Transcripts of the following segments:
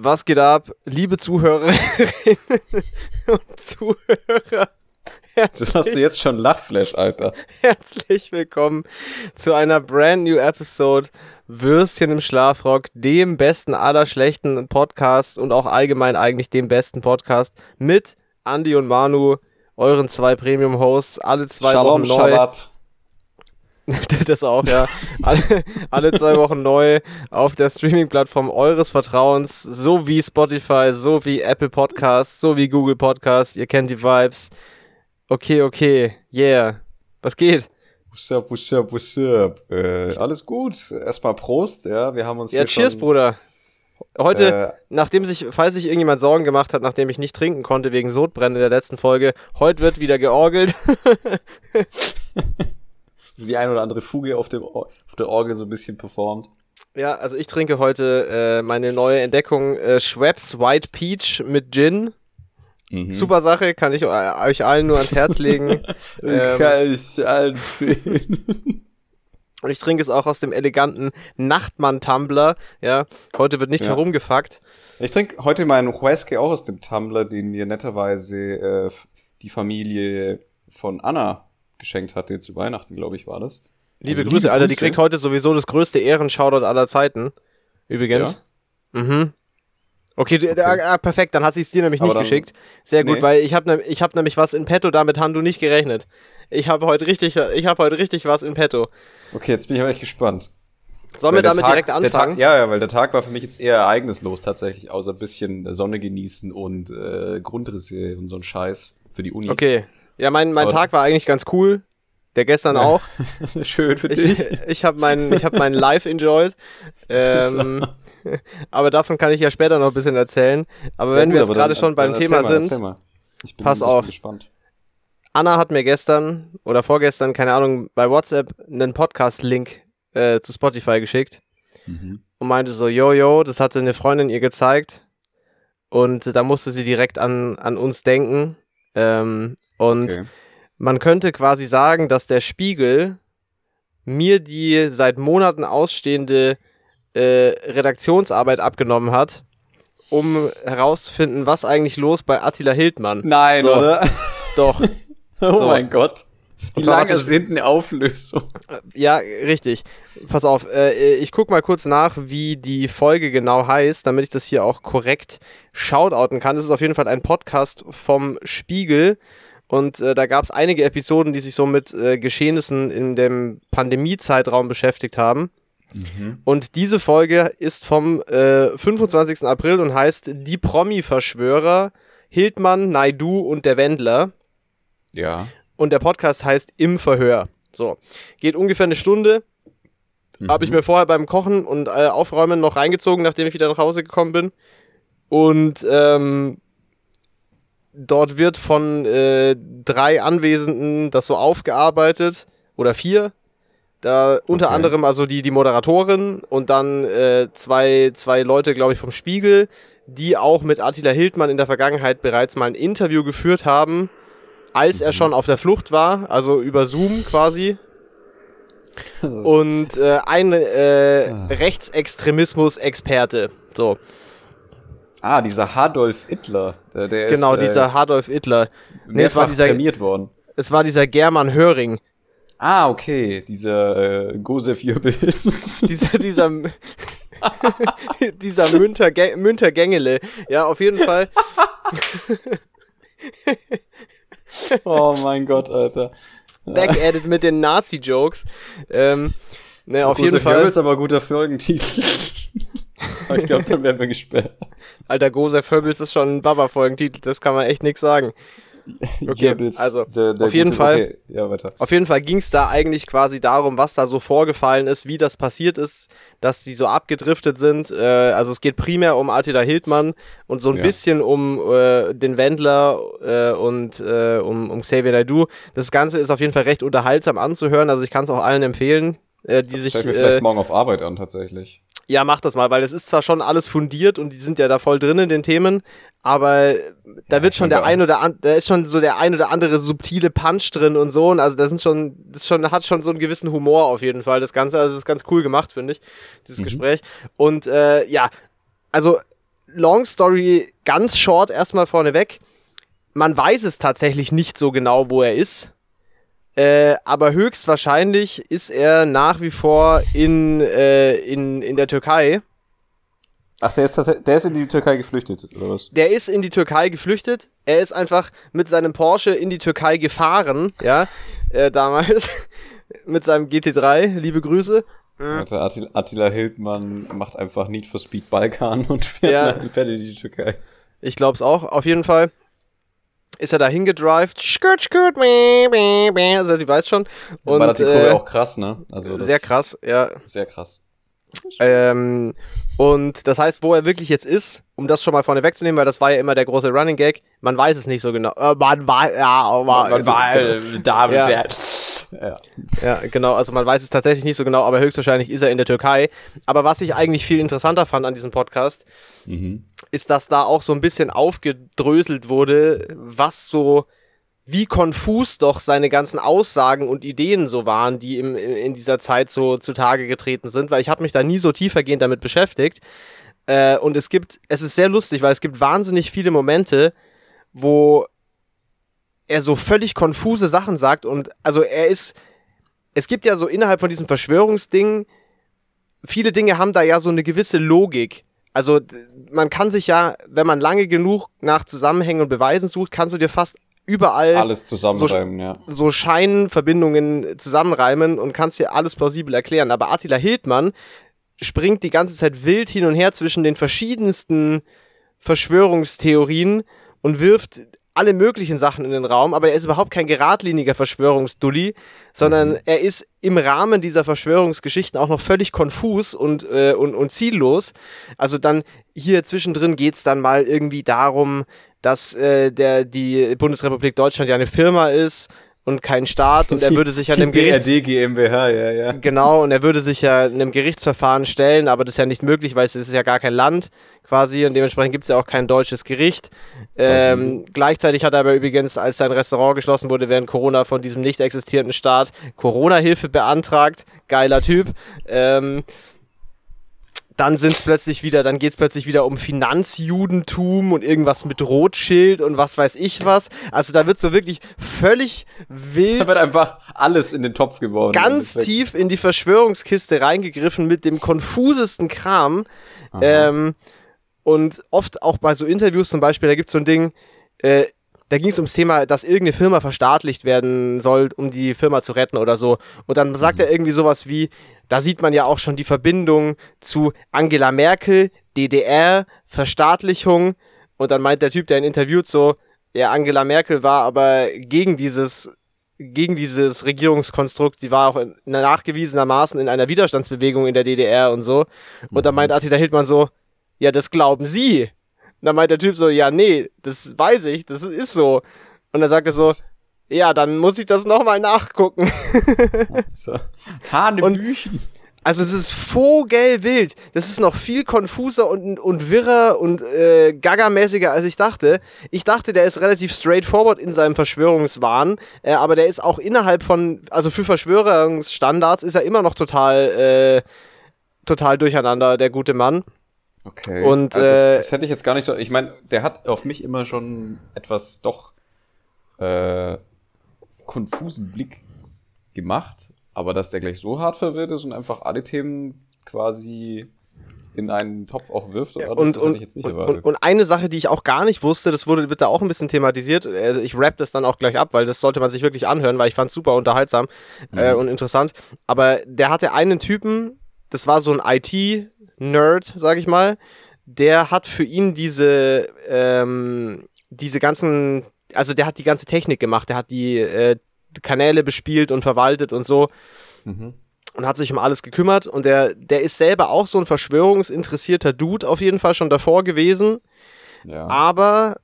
Was geht ab, liebe Zuhörerinnen und Zuhörer? Du hast du jetzt schon Lachflash, Alter. Herzlich willkommen zu einer brand new Episode Würstchen im Schlafrock, dem besten aller schlechten Podcasts und auch allgemein eigentlich dem besten Podcast mit Andy und Manu, euren zwei Premium-Hosts, alle zwei Shalom, Wochen neu. Shabbat. das auch, ja. Alle, alle zwei Wochen neu auf der Streaming-Plattform eures Vertrauens, so wie Spotify, so wie Apple Podcasts, so wie Google Podcasts. Ihr kennt die Vibes. Okay, okay, yeah. Was geht? What's up, what's up, what's up? Äh, alles gut. Erstmal Prost, ja. Wir haben uns Ja, cheers, schon, Bruder. Heute, Äh, nachdem sich, falls sich irgendjemand Sorgen gemacht hat, nachdem ich nicht trinken konnte wegen Sodbrennen in der letzten Folge, heute wird wieder georgelt. die ein oder andere Fuge auf, dem, auf der Orgel so ein bisschen performt. ja, also ich trinke heute äh, meine neue Entdeckung äh, Schweppes White Peach mit Gin. Mhm. Super Sache, kann ich äh, euch allen nur ans Herz legen. ähm, Kann ich empfehlen. Und ich trinke es auch aus dem eleganten Nachtmann-Tumbler. Ja, heute wird nicht Ja. herumgefuckt. Ich trinke heute meinen Whisky auch aus dem Tumbler, den mir netterweise äh, die Familie von Anna geschenkt hatte zu Weihnachten, glaube ich, war das. Liebe Also Grüße, Alter, die Grüße. kriegt heute sowieso das größte Ehrenshoutout aller Zeiten. Übrigens. Mhm. Okay, du- Ah, perfekt, dann hat sie es dir nämlich Aber nicht dann- geschickt. Sehr gut, Nee. weil ich habe ne, ich hab nämlich was in petto, damit haben du nicht gerechnet. Ich habe heute richtig, ich habe heute richtig was in petto. Okay, jetzt bin ich aber echt gespannt. Sollen Weil wir damit Tag- direkt anfangen? Tag, ja, ja, weil der Tag war für mich jetzt eher ereignislos tatsächlich, außer ein bisschen Sonne genießen und äh, Grundrisse und so ein Scheiß für die Uni. Okay. Ja, mein, mein Tag war eigentlich ganz cool. Der gestern Ja. auch. Schön für Ich, dich. ich habe meinen hab meinen Live enjoyed. Ähm, aber davon kann ich ja später noch ein bisschen erzählen. Aber wenn Ja, wir gut, jetzt aber gerade schon beim Thema mal, sind. Ich bin, pass ich auf. Gespannt. Anna hat mir gestern oder vorgestern, keine Ahnung, bei WhatsApp einen Podcast-Link äh, zu Spotify geschickt Mhm. und meinte so, yo, yo, das hatte eine Freundin ihr gezeigt und da musste sie direkt an, an uns denken. Ähm, und Okay. man könnte quasi sagen, dass der Spiegel mir die seit Monaten ausstehende äh, Redaktionsarbeit abgenommen hat, um herauszufinden, was eigentlich los bei Attila Hildmann. Nein, So. oder? Doch, Oh So. mein Gott. Die Und zwar lang hat das- ersehnte Auflösung. ja, richtig. Pass auf, äh, ich guck mal kurz nach, wie die Folge genau heißt, damit ich das hier auch korrekt shoutouten kann. Es ist auf jeden Fall ein Podcast vom Spiegel. Und äh, da gab es einige Episoden, die sich so mit äh, Geschehnissen in dem Pandemie-Zeitraum beschäftigt haben. Und diese Folge ist vom äh, 25. April und heißt Die Promi-Verschwörer, Hildmann, Naidu und der Wendler. Ja. Und der Podcast heißt Im Verhör. So, geht ungefähr eine Stunde. Habe ich mir vorher beim Kochen und äh, Aufräumen noch reingezogen, nachdem ich wieder nach Hause gekommen bin. Und ähm, dort wird von äh, drei Anwesenden das so aufgearbeitet. Oder vier. Da unter Okay. anderem also die, die Moderatorin und dann äh, zwei, zwei Leute, glaube ich, vom Spiegel, die auch mit Attila Hildmann in der Vergangenheit bereits mal ein Interview geführt haben, als er schon auf der Flucht war, also über Zoom quasi. Und äh, ein äh, Rechtsextremismus-Experte. So, Ah, dieser Hadolf Hitler. Der, der genau, ist, äh, dieser Adolf Hitler. Nee, es war dieser, prämiert worden. es war dieser German Höring. Ah, okay. Dieser äh, Gosef Jöbels. Dieser, dieser, dieser Münter, Münter Gängele. Ja, auf jeden Fall. oh mein Gott, Alter. Back-added mit den Nazi-Jokes. Ähm, ne, auf jeden Gosef Fall. Jöbels aber guter Folgentitel. Ich glaube, dann werden wir gesperrt. Alter, Gosef Höbbels ist schon ein Baba-Folgentitel, das kann man echt nix sagen. Okay, Jöbels, also, der, der auf jeden Fall. Okay, ja, weiter. Auf jeden Fall ging es da eigentlich quasi darum, was da so vorgefallen ist, wie das passiert ist, dass die so abgedriftet sind. Äh, also es geht primär um Attila Hildmann und so ein Ja. bisschen um äh, den Wendler äh, und äh, um, um Xavier Naidoo. Das Ganze ist auf jeden Fall recht unterhaltsam anzuhören, also ich kann es auch allen empfehlen, äh, die sich... Schau ich mir Äh, vielleicht morgen auf Arbeit an, tatsächlich. Ja, mach das mal, weil es ist zwar schon alles fundiert und die sind ja da voll drin in den Themen, aber da wird schon der ja. ein oder an, da ist schon so der ein oder andere subtile Punch drin und so und also da sind schon das schon hat schon so einen gewissen Humor auf jeden Fall das ganze, also das ist ganz cool gemacht, finde ich, dieses Gespräch und äh, ja, also long story ganz short erstmal vorneweg. Man weiß es tatsächlich nicht so genau, wo er ist. Äh, aber höchstwahrscheinlich ist er nach wie vor in, äh, in, in der Türkei. Ach, der ist, der ist in die Türkei geflüchtet, oder was? Der ist in die Türkei geflüchtet. Er ist einfach mit seinem Porsche in die Türkei gefahren, ja, äh, damals. mit seinem GT3, liebe Grüße. Alter, Attila, Attila Hildmann macht einfach Need for Speed Balkan und fährt, ja. in die Türkei. Ich glaub's auch, auf jeden Fall ist er da hingedrived, skirt, skirt, meh, meh, meh, also sie weiß schon. Und, war die Kurve äh, auch krass, ne? Also sehr krass, ja. Sehr krass. Ähm, und das heißt, wo er wirklich jetzt ist, um das schon mal vorne wegzunehmen, weil das war ja immer der große Running Gag, man weiß es nicht so genau. Äh, man war, ja, aber, man, man war, äh, da, ja. ja. ja, genau, also man weiß es tatsächlich nicht so genau, aber höchstwahrscheinlich ist er in der Türkei. Aber was ich eigentlich viel interessanter fand an diesem Podcast, mhm. Ist, dass da auch so ein bisschen aufgedröselt wurde, was so wie konfus doch seine ganzen Aussagen und Ideen so waren, die im, in dieser Zeit so zutage getreten sind, weil ich habe mich da nie so tiefergehend damit beschäftigt. Äh, und es gibt, es ist sehr lustig, weil es gibt wahnsinnig viele Momente, wo er so völlig konfuse Sachen sagt und also er ist, es gibt ja so innerhalb von diesem Verschwörungsding, viele Dinge haben da ja so eine gewisse Logik. Also man kann sich ja, wenn man lange genug nach Zusammenhängen und Beweisen sucht, kannst du dir fast überall alles zusammenreimen, so, ja. So Scheinverbindungen zusammenreimen und kannst dir alles plausibel erklären. Aber Attila Hildmann springt die ganze Zeit wild hin und her zwischen den verschiedensten Verschwörungstheorien und wirft alle möglichen Sachen in den Raum, aber er ist überhaupt kein geradliniger Verschwörungsdulli, sondern mhm. er ist im Rahmen dieser Verschwörungsgeschichten auch noch völlig konfus und, äh, und, und ziellos. Also dann hier zwischendrin geht es dann mal irgendwie darum, dass äh, der, die Bundesrepublik Deutschland ja eine Firma ist und kein Staat und er würde sich ja einem Gerichts BRD GmbH, ja, ja. Genau, und er würde sich ja einem Gerichtsverfahren stellen, aber das ist ja nicht möglich, weil es ist ja gar kein Land quasi und dementsprechend gibt es ja auch kein deutsches Gericht. Ähm, gleichzeitig hat er aber übrigens, als sein Restaurant geschlossen wurde während Corona von diesem nicht existierenden Staat, Corona-Hilfe beantragt. Geiler Typ. Ähm, dann sind es plötzlich wieder, dann geht es plötzlich wieder um Finanzjudentum und irgendwas mit Rothschild und was weiß ich was. Also da wird so wirklich völlig wild. Da wird einfach alles in den Topf geworfen. Ganz tief in die Verschwörungskiste reingegriffen mit dem konfusesten Kram. Ähm, und oft auch bei so Interviews zum Beispiel, da gibt es so ein Ding, äh, da ging es ums Thema, dass irgendeine Firma verstaatlicht werden soll, um die Firma zu retten oder so. Und dann sagt mhm. er irgendwie sowas wie, da sieht man ja auch schon die Verbindung zu Angela Merkel, DDR, Verstaatlichung. Und dann meint der Typ, der ihn interviewt, so, ja, Angela Merkel war aber gegen dieses, gegen dieses Regierungskonstrukt. Sie war auch in, nachgewiesenermaßen in einer Widerstandsbewegung in der DDR und so. Und dann mhm. meint Attila Hildmann so, ja, das glauben Sie. Und dann meint der Typ so, ja, nee, das weiß ich, das ist so. Und dann sagt er so, ja, dann muss ich das nochmal nachgucken. so. Hanebüchen. Also es ist vogelwild. Das ist noch viel konfuser und, und wirrer und äh, gagamäßiger, als ich dachte. Ich dachte, der ist relativ straightforward in seinem Verschwörungswahn, äh, aber der ist auch innerhalb von, also für Verschwörungsstandards ist er immer noch total, äh, total durcheinander, der gute Mann. Okay. Und, also das, äh, das hätte ich jetzt gar nicht so. Ich meine, der hat auf mich immer schon etwas doch äh, konfusen Blick gemacht, aber dass der gleich so hart verwirrt ist und einfach alle Themen quasi in einen Topf auch wirft oder und, das, und, ich jetzt nicht erwartet. Und, und, eine Sache, die ich auch gar nicht wusste, das wurde, wird da auch ein bisschen thematisiert. Also ich rap das dann auch gleich ab, weil das sollte man sich wirklich anhören, weil ich fand es super unterhaltsam mhm. äh, und interessant. Aber der hatte einen Typen, das war so ein IT-Nerd, sag ich mal, der hat für ihn diese, ähm, diese ganzen also der hat die ganze Technik gemacht, der hat die äh, Kanäle bespielt und verwaltet und so. Mhm. Und hat sich um alles gekümmert. Und der, der ist selber auch so ein verschwörungsinteressierter Dude auf jeden Fall schon davor gewesen. Ja. Aber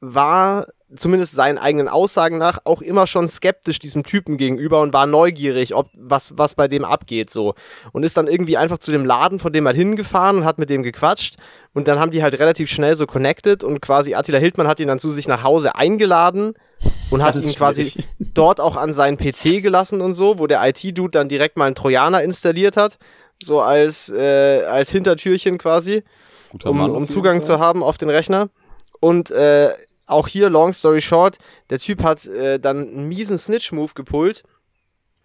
war zumindest seinen eigenen Aussagen nach, auch immer schon skeptisch diesem Typen gegenüber und war neugierig, ob was, was bei dem abgeht so. Und ist dann irgendwie einfach zu dem Laden von dem mal hingefahren und hat mit dem gequatscht. Und dann haben die halt relativ schnell so connected und quasi Attila Hildmann hat ihn dann zu sich nach Hause eingeladen und hat ihn quasi dort auch an seinen PC gelassen und so, wo der IT-Dude dann direkt mal einen Trojaner installiert hat, so als, äh, als Hintertürchen quasi. um, um Zugang zu haben auf den Rechner. Und äh, auch hier, long story short, der Typ hat äh, dann einen miesen Snitch-Move gepult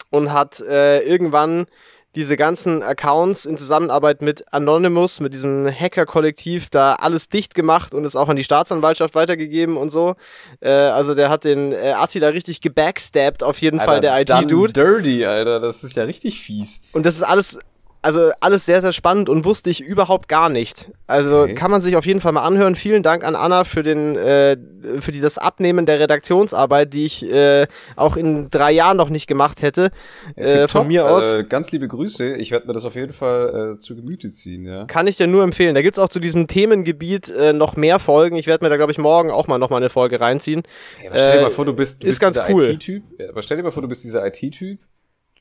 und hat äh, irgendwann diese ganzen Accounts in Zusammenarbeit mit Anonymous, mit diesem Hacker-Kollektiv, da alles dicht gemacht und es auch an die Staatsanwaltschaft weitergegeben und so. Äh, also der hat den äh, Attila richtig gebackstabbt, auf jeden Alter, Fall, der IT-Dude. Dirty, Alter, das ist ja richtig fies. Und das ist alles also alles sehr, sehr spannend und wusste ich überhaupt gar nicht. Also okay. kann man sich auf jeden Fall mal anhören. Vielen Dank an Anna für, den, äh, für das Abnehmen der Redaktionsarbeit, die ich äh, auch in drei Jahren noch nicht gemacht hätte. Äh, von mir aus. Äh, ganz liebe Grüße. Ich werde mir das auf jeden Fall äh, zu Gemüte ziehen. Ja. Kann ich dir nur empfehlen. Da gibt es auch zu diesem Themengebiet äh, noch mehr Folgen. Ich werde mir da, glaube ich, morgen auch mal noch mal eine Folge reinziehen. Hey, stell dir mal vor, du bist, du ist bist ganz cool. IT-Typ. Ja, aber stell dir mal vor, du bist dieser IT-Typ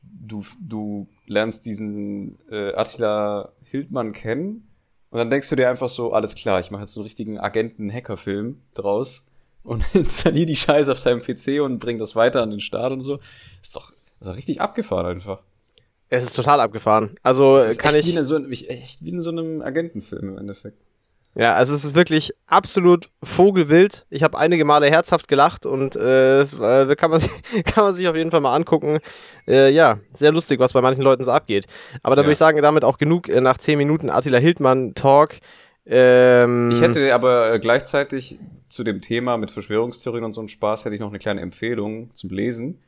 du, du lernst diesen äh, Attila Hildmann kennen und dann denkst du dir einfach so, alles klar, ich mache jetzt so einen richtigen Agenten-Hacker-Film draus und installiere die Scheiße auf seinem PC und bring das weiter an den Start und so. Ist doch, ist doch richtig abgefahren einfach. Es ist total abgefahren. Also kann ich. Wie in so, echt wie in so einem Agentenfilm im Endeffekt. Ja, also es ist wirklich absolut vogelwild. Ich habe einige Male herzhaft gelacht und äh, äh kann, man sich, kann man sich auf jeden Fall mal angucken. Äh, ja, sehr lustig, was bei manchen Leuten so abgeht. Aber da ja. würde ich sagen, damit auch genug äh, nach 10 Minuten Attila Hildmann Talk. Ähm, ich hätte aber äh, gleichzeitig zu dem Thema mit Verschwörungstheorien und so einem Spaß hätte ich noch eine kleine Empfehlung zum Lesen.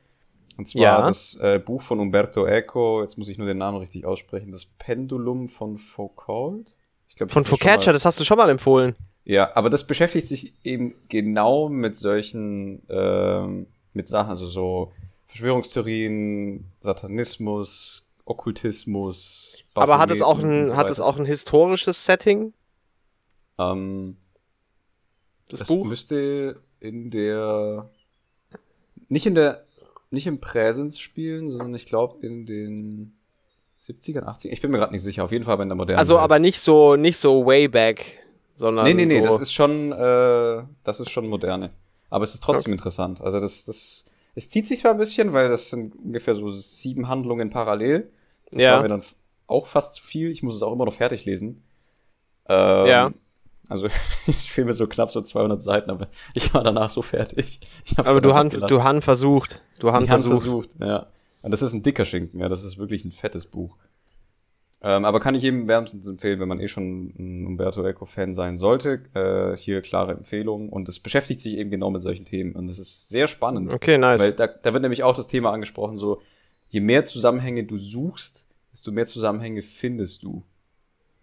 Und zwar ja. das äh, Buch von Umberto Eco, jetzt muss ich nur den Namen richtig aussprechen, das Pendulum von Foucault. Glaub, Von Focaccia, das hast du schon mal empfohlen. Ja, aber das beschäftigt sich eben genau mit solchen, ähm, mit Sachen, also so Verschwörungstheorien, Satanismus, Okkultismus. Baphomet aber hat es auch ein, so hat es auch ein historisches Setting? Ähm, das, das Buch müsste in der, nicht in der, nicht im Präsens spielen, sondern ich glaube in den 70er, 80er? Ich bin mir gerade nicht sicher. Auf jeden Fall bei der modernen. Also, Welt. aber nicht so, nicht so way back, sondern. Nee, nee, nee, so das ist schon, äh, das ist schon moderne. Aber es ist trotzdem okay. interessant. Also, das, das, es zieht sich zwar ein bisschen, weil das sind ungefähr so sieben Handlungen parallel. Das ja. war mir dann auch fast zu viel. Ich muss es auch immer noch fertig lesen. Ähm, ja. Also, ich fehlen mir so knapp so 200 Seiten, aber ich war danach so fertig. aber du Han, du Han versucht. Du Han versucht. versucht. Ja. Und das ist ein dicker Schinken, ja, das ist wirklich ein fettes Buch. Ähm, aber kann ich jedem wärmstens empfehlen, wenn man eh schon ein Umberto Eco-Fan sein sollte. Äh, hier klare Empfehlung. Und es beschäftigt sich eben genau mit solchen Themen. Und das ist sehr spannend. Okay, nice. Weil da, da wird nämlich auch das Thema angesprochen, so, je mehr Zusammenhänge du suchst, desto mehr Zusammenhänge findest du.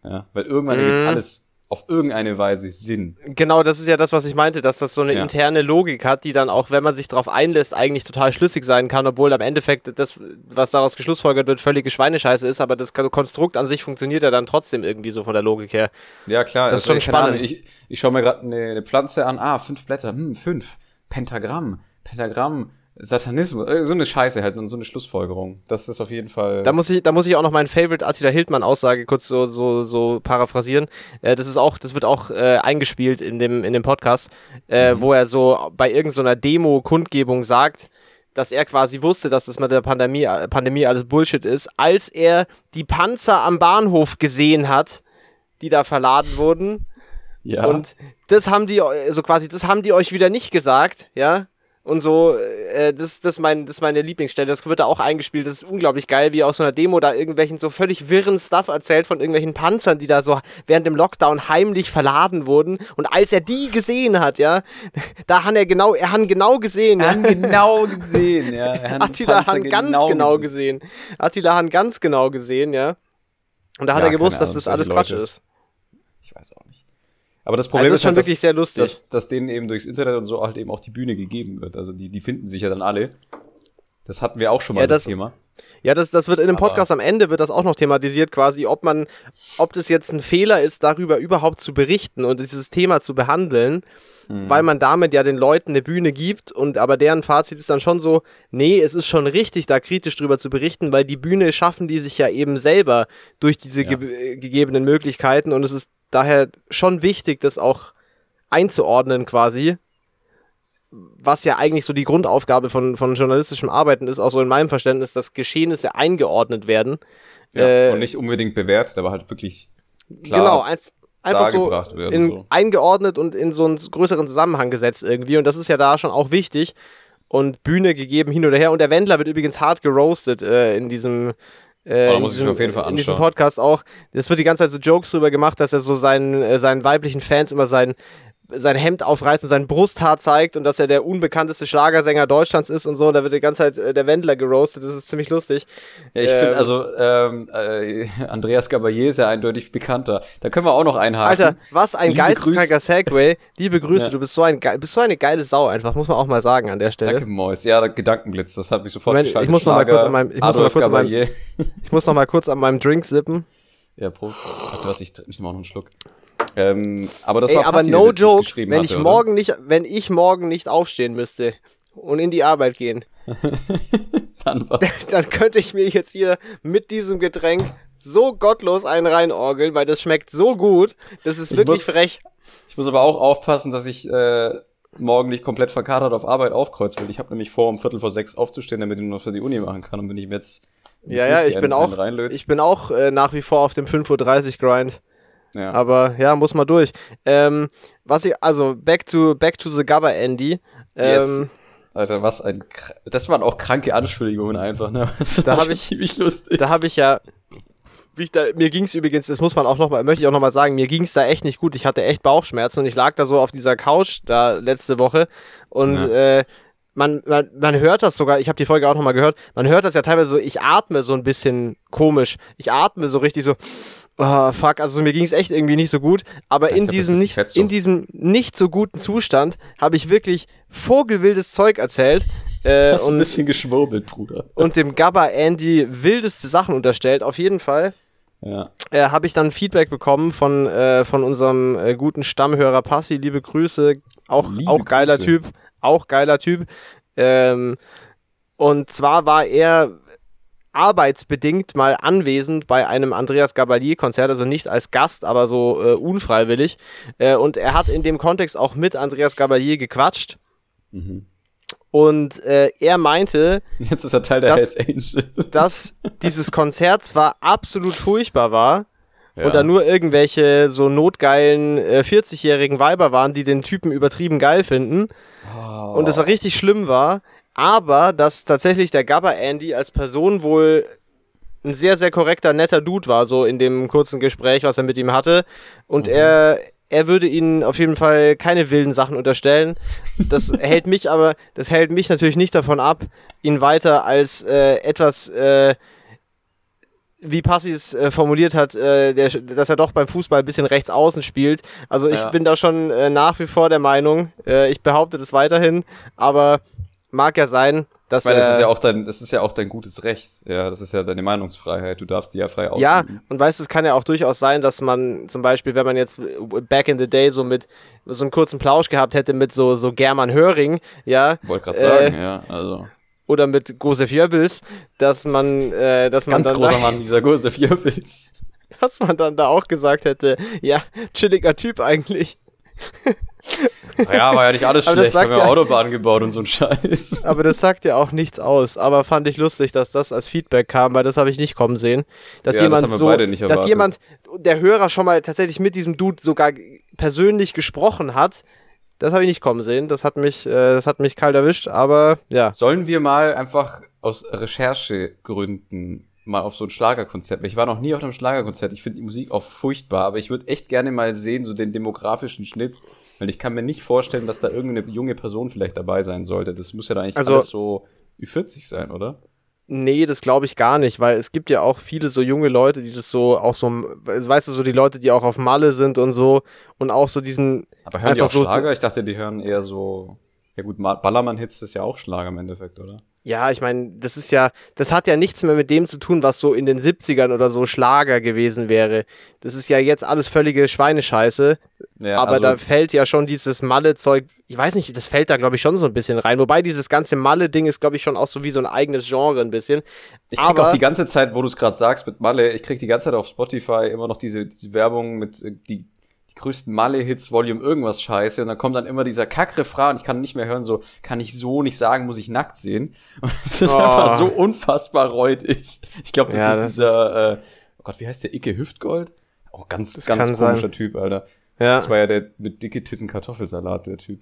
Ja, weil irgendwann mm. ergibt alles auf irgendeine Weise Sinn. Genau, das ist ja das, was ich meinte, dass das so eine ja. interne Logik hat, die dann auch, wenn man sich darauf einlässt, eigentlich total schlüssig sein kann, obwohl am Endeffekt das, was daraus geschlussfolgert wird, völlige Schweinescheiße ist, aber das Konstrukt an sich funktioniert ja dann trotzdem irgendwie so von der Logik her. Ja, klar. Das ist also, schon spannend. Ahnung, ich, ich schaue mir gerade eine, eine Pflanze an, ah, fünf Blätter, hm, fünf. Pentagramm, Pentagramm, Satanismus, äh, so eine Scheiße halt und so eine Schlussfolgerung. Das ist auf jeden Fall. Da muss ich, da muss ich auch noch meinen Favorite Attila Hildmann Aussage kurz so, so, so paraphrasieren. Äh, das ist auch, das wird auch äh, eingespielt in dem, in dem Podcast, äh, mhm. wo er so bei irgendeiner so Demo-Kundgebung sagt, dass er quasi wusste, dass das mit der Pandemie, äh, Pandemie alles Bullshit ist, als er die Panzer am Bahnhof gesehen hat, die da verladen wurden. Ja. Und das haben die, so also quasi, das haben die euch wieder nicht gesagt, ja und so. Äh, das, das, mein, das ist meine Lieblingsstelle. Das wird da auch eingespielt. Das ist unglaublich geil, wie aus so einer Demo da irgendwelchen so völlig wirren Stuff erzählt von irgendwelchen Panzern, die da so während dem Lockdown heimlich verladen wurden. Und als er die gesehen hat, ja, da hat er genau, er hat genau gesehen. Er hat genau gesehen, ja. Attila hat ganz genau, genau gesehen. Attila hat ganz genau gesehen, ja. Und da hat ja, er gewusst, dass das alles Quatsch ist. Ich weiß auch nicht. Aber das Problem also ist, ist schon halt, wirklich sehr lustig. Dass, dass denen eben durchs Internet und so halt eben auch die Bühne gegeben wird. Also die, die finden sich ja dann alle. Das hatten wir auch schon mal ja, das, das Thema. Ja, das, das wird in dem Podcast Aber am Ende wird das auch noch thematisiert, quasi, ob man, ob das jetzt ein Fehler ist, darüber überhaupt zu berichten und dieses Thema zu behandeln, mhm. weil man damit ja den Leuten eine Bühne gibt und aber deren Fazit ist dann schon so, nee, es ist schon richtig, da kritisch drüber zu berichten, weil die Bühne schaffen die sich ja eben selber durch diese ja. ge gegebenen Möglichkeiten und es ist daher schon wichtig, das auch einzuordnen quasi. Was ja eigentlich so die Grundaufgabe von, von journalistischem Arbeiten ist, auch so in meinem Verständnis, dass Geschehnisse eingeordnet werden. Ja, äh, und nicht unbedingt bewertet, aber halt wirklich klar. Genau, ein, einfach so, in, so, eingeordnet und in so einen größeren Zusammenhang gesetzt irgendwie. Und das ist ja da schon auch wichtig. Und Bühne gegeben hin oder her. Und der Wendler wird übrigens hart geroastet äh, in diesem. Äh, muss diesem, ich auf jeden Fall anschauen. in diesem Podcast auch. Es wird die ganze Zeit so Jokes drüber gemacht, dass er so seinen, äh, seinen weiblichen Fans immer sein sein Hemd aufreißt und sein Brusthaar zeigt und dass er der unbekannteste Schlagersänger Deutschlands ist und so. Und da wird die ganze Zeit äh, der Wendler geroastet. Das ist ziemlich lustig. Ja, ich ähm, finde, also ähm, äh, Andreas Gabalier ist ja eindeutig bekannter. Da können wir auch noch einhaken. Alter, was ein geisteskranker Segway. Liebe Grüße, ja. du bist so, ein, bist so eine geile Sau einfach, muss man auch mal sagen an der Stelle. Danke, Mois. Ja, Gedankenblitz, das hat mich sofort Moment, geschaltet. Ich muss noch mal kurz an meinem, ich muss noch mal kurz an meinem, ich muss noch mal kurz an meinem Drink sippen. Ja, Prost. Weißt du was, ich, ich nehme auch noch einen Schluck. Ähm, aber das Ey, war aber no joke, wenn hatte, ich morgen nicht, wenn ich morgen nicht aufstehen müsste und in die Arbeit gehen, dann, dann könnte ich mir jetzt hier mit diesem Getränk so gottlos einen reinorgeln, weil das schmeckt so gut, das ist ich wirklich muss, frech. Ich muss aber auch aufpassen, dass ich äh, morgen nicht komplett verkatert auf Arbeit aufkreuze will. Ich habe nämlich vor, um Viertel vor sechs aufzustehen, damit ich noch für die Uni machen kann. Und wenn ich jetzt ja, ja, ich bin, auch, ich bin auch äh, nach wie vor auf dem 5.30 Uhr Grind. Ja. Aber ja, muss mal durch. Ähm, was ich, also back to back to the Gabba Andy. Ähm, yes. Alter, was ein das waren auch kranke Anschuldigungen einfach, ne? Das da habe ich ziemlich lustig. Da habe ich ja wie ich da, mir ging es übrigens, das muss man auch noch mal, möchte ich auch noch mal sagen, mir ging es da echt nicht gut. Ich hatte echt Bauchschmerzen und ich lag da so auf dieser Couch da letzte Woche und ja. äh, man, man, man hört das sogar, ich habe die Folge auch noch mal gehört, man hört das ja teilweise so, ich atme so ein bisschen komisch. Ich atme so richtig so oh, fuck, also mir ging es echt irgendwie nicht so gut. Aber in, glaub, diesem nicht, in diesem nicht so guten Zustand habe ich wirklich vogelwildes Zeug erzählt. Äh, Hast und, ein bisschen geschwurbelt, Bruder. Und dem Gabba Andy wildeste Sachen unterstellt. Auf jeden Fall. Ja. Äh, habe ich dann Feedback bekommen von, äh, von unserem äh, guten Stammhörer Passi. Liebe Grüße. Auch, Liebe auch geiler Grüße. Typ. Auch geiler Typ. Ähm, und zwar war er arbeitsbedingt mal anwesend bei einem Andreas Gabalier-Konzert, also nicht als Gast, aber so äh, unfreiwillig. Äh, und er hat in dem Kontext auch mit Andreas Gabalier gequatscht. Mhm. Und äh, er meinte, jetzt ist er Teil der dass, Hells Angels. dass dieses Konzert zwar absolut furchtbar war, ja. und da nur irgendwelche so notgeilen äh, 40-jährigen Weiber waren, die den Typen übertrieben geil finden. Oh. Und es war richtig schlimm war, aber dass tatsächlich der Gabba Andy als Person wohl ein sehr, sehr korrekter, netter Dude war, so in dem kurzen Gespräch, was er mit ihm hatte. Und mhm. er, er würde ihnen auf jeden Fall keine wilden Sachen unterstellen. Das hält mich aber, das hält mich natürlich nicht davon ab, ihn weiter als äh, etwas, äh, wie Passi es äh, formuliert hat, äh, der, dass er doch beim Fußball ein bisschen rechts außen spielt. Also ich ja. bin da schon äh, nach wie vor der Meinung, äh, ich behaupte das weiterhin, aber mag ja sein, dass. Ich meine, das ist ja auch dein, das ist ja auch dein gutes Recht. Ja, das ist ja deine Meinungsfreiheit. Du darfst die ja frei ausüben. Ja, und weißt, es kann ja auch durchaus sein, dass man zum Beispiel, wenn man jetzt back in the day so mit so einen kurzen Plausch gehabt hätte mit so, so German Höring, ja. Wollte gerade sagen, äh, ja, also oder mit Gosef Jöbels, dass man, äh, dass man Ganz dann großer Mann, dieser Gosef Jöbels. Dass man dann da auch gesagt hätte, ja, chilliger Typ eigentlich. Ja, war ja nicht alles schlecht. Haben ja Autobahn gebaut und so ein Scheiß. Aber das sagt ja auch nichts aus. Aber fand ich lustig, dass das als Feedback kam, weil das habe ich nicht kommen sehen. Dass ja, jemand das so, dass jemand, der Hörer schon mal tatsächlich mit diesem Dude sogar persönlich gesprochen hat. Das habe ich nicht kommen sehen. Das hat mich, äh, das hat mich kalt erwischt. Aber ja. Sollen wir mal einfach aus Recherchegründen mal auf so ein Schlagerkonzert. Ich war noch nie auf einem Schlagerkonzert. Ich finde die Musik auch furchtbar, aber ich würde echt gerne mal sehen, so den demografischen Schnitt weil ich kann mir nicht vorstellen, dass da irgendeine junge Person vielleicht dabei sein sollte. Das muss ja da eigentlich also, alles so Ü40 sein, oder? Nee, das glaube ich gar nicht, weil es gibt ja auch viele so junge Leute, die das so auch so, weißt du, so die Leute, die auch auf Malle sind und so und auch so diesen. Aber hören die auch so Schlager? Ich dachte, die hören eher so. Ja gut, Ballermann-Hits ist ja auch Schlager im Endeffekt, oder? Ja, ich meine, das ist ja, das hat ja nichts mehr mit dem zu tun, was so in den 70ern oder so Schlager gewesen wäre. Das ist ja jetzt alles völlige Schweinescheiße. Ja, aber also, da fällt ja schon dieses Malle-Zeug, ich weiß nicht, das fällt da, glaube ich, schon so ein bisschen rein. Wobei dieses ganze Malle-Ding ist, glaube ich, schon auch so wie so ein eigenes Genre ein bisschen. Ich krieg aber, auch die ganze Zeit, wo du es gerade sagst mit Malle, ich krieg die ganze Zeit auf Spotify immer noch diese, diese Werbung mit, äh, die die größten Malle-Hits, Volume irgendwas scheiße. Und dann kommt dann immer dieser Kackrefrain ich kann nicht mehr hören, so, kann ich so nicht sagen, muss ich nackt sehen. Und es ist oh. einfach so unfassbar räudig. Ich glaube, das ja, ist das dieser, äh, oh Gott, wie heißt der, Icke Hüftgold? Oh, ganz, das ganz komischer sein. Typ, Alter. Ja. Das war ja der mit dicke Titten Kartoffelsalat, der Typ.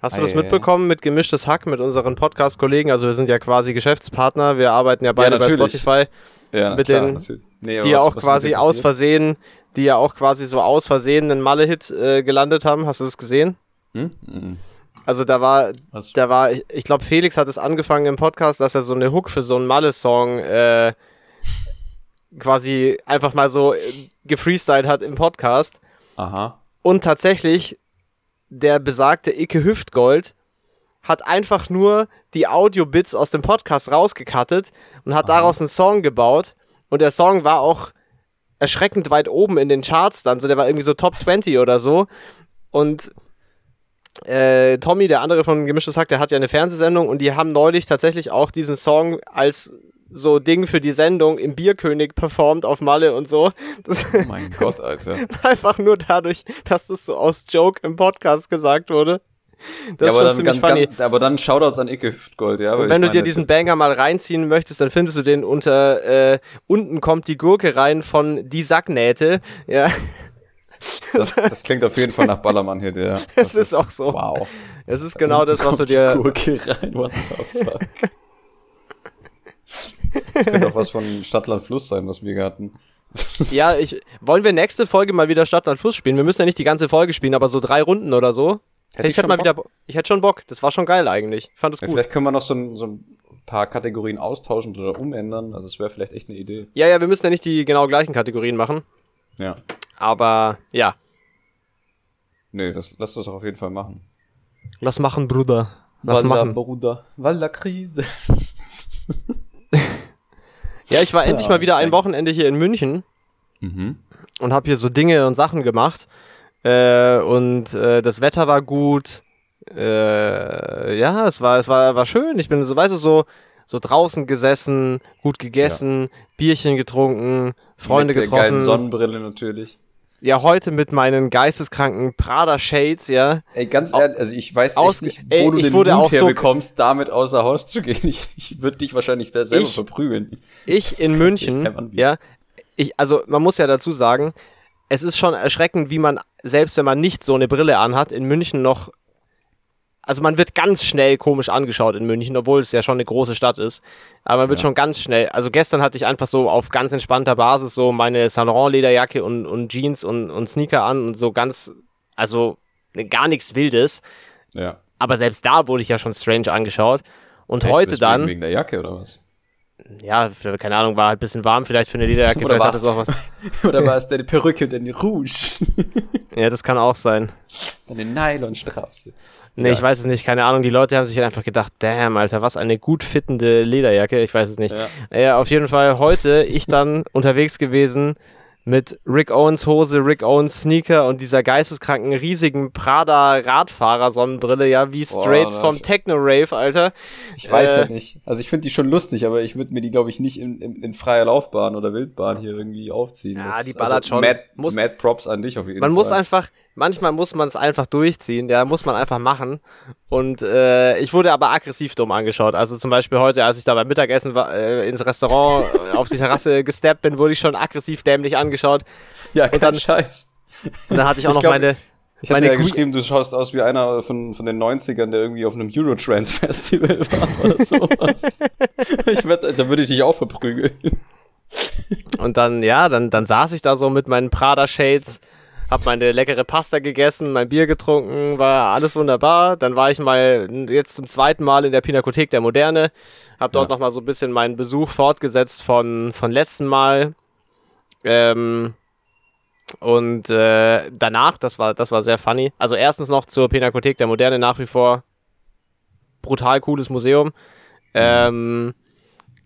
Hast du das mitbekommen mit gemischtes Hack mit unseren Podcast-Kollegen? Also wir sind ja quasi Geschäftspartner, wir arbeiten ja beide ja, bei Spotify. Ja, mit klar, den, nee, die ja auch quasi aus Versehen, die ja auch quasi so aus Versehen einen Malle-Hit äh, gelandet haben. Hast du das gesehen? Hm? Mhm. Also da war, Was? da war, ich, ich glaube Felix hat es angefangen im Podcast, dass er so eine Hook für so einen Malle-Song äh, quasi einfach mal so äh, gefreestylt hat im Podcast. Aha. Und tatsächlich der besagte Icke Hüftgold hat einfach nur die Audio-Bits aus dem Podcast rausgekattet und hat Aha. daraus einen Song gebaut. Und der Song war auch erschreckend weit oben in den Charts dann. So, der war irgendwie so Top 20 oder so. Und äh, Tommy, der andere von Gemischtes Hack, der hat ja eine Fernsehsendung und die haben neulich tatsächlich auch diesen Song als so Ding für die Sendung im Bierkönig performt auf Malle und so. Das oh mein Gott, Alter. Einfach nur dadurch, dass das so aus Joke im Podcast gesagt wurde. Das ja, ist schon ziemlich funny. Ganz, aber dann Shoutouts an Icke Hüftgold, ja. Und wenn du dir diesen Banger mal reinziehen möchtest, dann findest du den unter äh, unten kommt die Gurke rein von die Sacknähte. Ja. Das, das klingt auf jeden Fall nach Ballermann hier, ja. Es ist, auch so. Wow. Es ist genau das, was du dir. Die Gurke rein, what the fuck. Das könnte auch was von Stadtland Fluss sein, was wir hatten. ja, ich, wollen wir nächste Folge mal wieder Stadtland Fluss spielen? Wir müssen ja nicht die ganze Folge spielen, aber so drei Runden oder so. Hätte ich, ich hätte mal Bock? wieder, ich hätte schon Bock. Das war schon geil eigentlich. Ich fand es ja, gut. Vielleicht können wir noch so ein, so ein paar Kategorien austauschen oder umändern. Also es wäre vielleicht echt eine Idee. Ja, ja, wir müssen ja nicht die genau gleichen Kategorien machen. Ja. Aber ja. Nö, das lass das doch auf jeden Fall machen. Lass machen, Bruder. Lass Walla, machen. Bruder. Walla Krise. ja, ich war ja, endlich mal wieder ein Wochenende hier in München. Mhm. Und habe hier so Dinge und Sachen gemacht. Äh, und äh, das Wetter war gut. Äh, ja, es war, es war, war schön. Ich bin so, weißt du, so, so draußen gesessen, gut gegessen, ja. Bierchen getrunken, Freunde Mit getroffen. Der Sonnenbrille natürlich. Ja, heute mit meinen geisteskranken Prada Shades, ja. Ey, ganz ehrlich, also ich weiß echt nicht, wo ey, du den Mut herbekommst, so damit außer Haus zu gehen. Ich, ich würde dich wahrscheinlich selber ich, verprügeln. Ich in München, ja. Ich, also man muss ja dazu sagen, es ist schon erschreckend, wie man, selbst wenn man nicht so eine Brille anhat, in München noch. Also man wird ganz schnell komisch angeschaut in München, obwohl es ja schon eine große Stadt ist. Aber man wird ja. schon ganz schnell. Also gestern hatte ich einfach so auf ganz entspannter Basis so meine Saint Laurent Lederjacke und, und Jeans und, und Sneaker an und so ganz, also gar nichts Wildes. Ja. Aber selbst da wurde ich ja schon strange angeschaut. Und Echt, heute dann. Wegen der Jacke oder was? Ja, keine Ahnung, war halt ein bisschen warm vielleicht für eine Lederjacke. Oder war es auch was. Oder war es deine Perücke und deine Rouge? ja, das kann auch sein. Deine Nylonstrapse. Nee, ja. ich weiß es nicht, keine Ahnung. Die Leute haben sich halt einfach gedacht, damn, Alter, was eine gut fittende Lederjacke. Ich weiß es nicht. Ja, ja auf jeden Fall heute ich dann unterwegs gewesen mit Rick Owens Hose, Rick Owens Sneaker und dieser geisteskranken riesigen Prada Radfahrer Sonnenbrille, ja, wie straight Boah, vom Techno Rave, Alter. Ich weiß äh, ja nicht. Also ich finde die schon lustig, aber ich würde mir die glaube ich nicht in, in, in, freier Laufbahn oder Wildbahn hier irgendwie aufziehen. Ja, das, die ballert also, schon. Mad, muss, Mad Props an dich auf jeden man Fall. Man muss einfach, manchmal muss man es einfach durchziehen, ja, muss man einfach machen. Und äh, ich wurde aber aggressiv dumm angeschaut. Also zum Beispiel heute, als ich da beim Mittagessen war, äh, ins Restaurant auf die Terrasse gesteppt bin, wurde ich schon aggressiv dämlich angeschaut. Ja, kein dann, Scheiß. Und dann hatte ich auch ich noch glaub, meine. Ich hatte ja geschrieben, du schaust aus wie einer von, von den 90ern, der irgendwie auf einem Eurotrance Festival war oder sowas. ich werd, da würde ich dich auch verprügeln. Und dann, ja, dann, dann saß ich da so mit meinen Prada Shades hab meine leckere Pasta gegessen, mein Bier getrunken, war alles wunderbar. Dann war ich mal jetzt zum zweiten Mal in der Pinakothek der Moderne, hab dort ja. nochmal so ein bisschen meinen Besuch fortgesetzt von, von letzten Mal. Ähm, und äh, danach, das war, das war sehr funny. Also erstens noch zur Pinakothek der Moderne nach wie vor brutal cooles Museum. Ähm,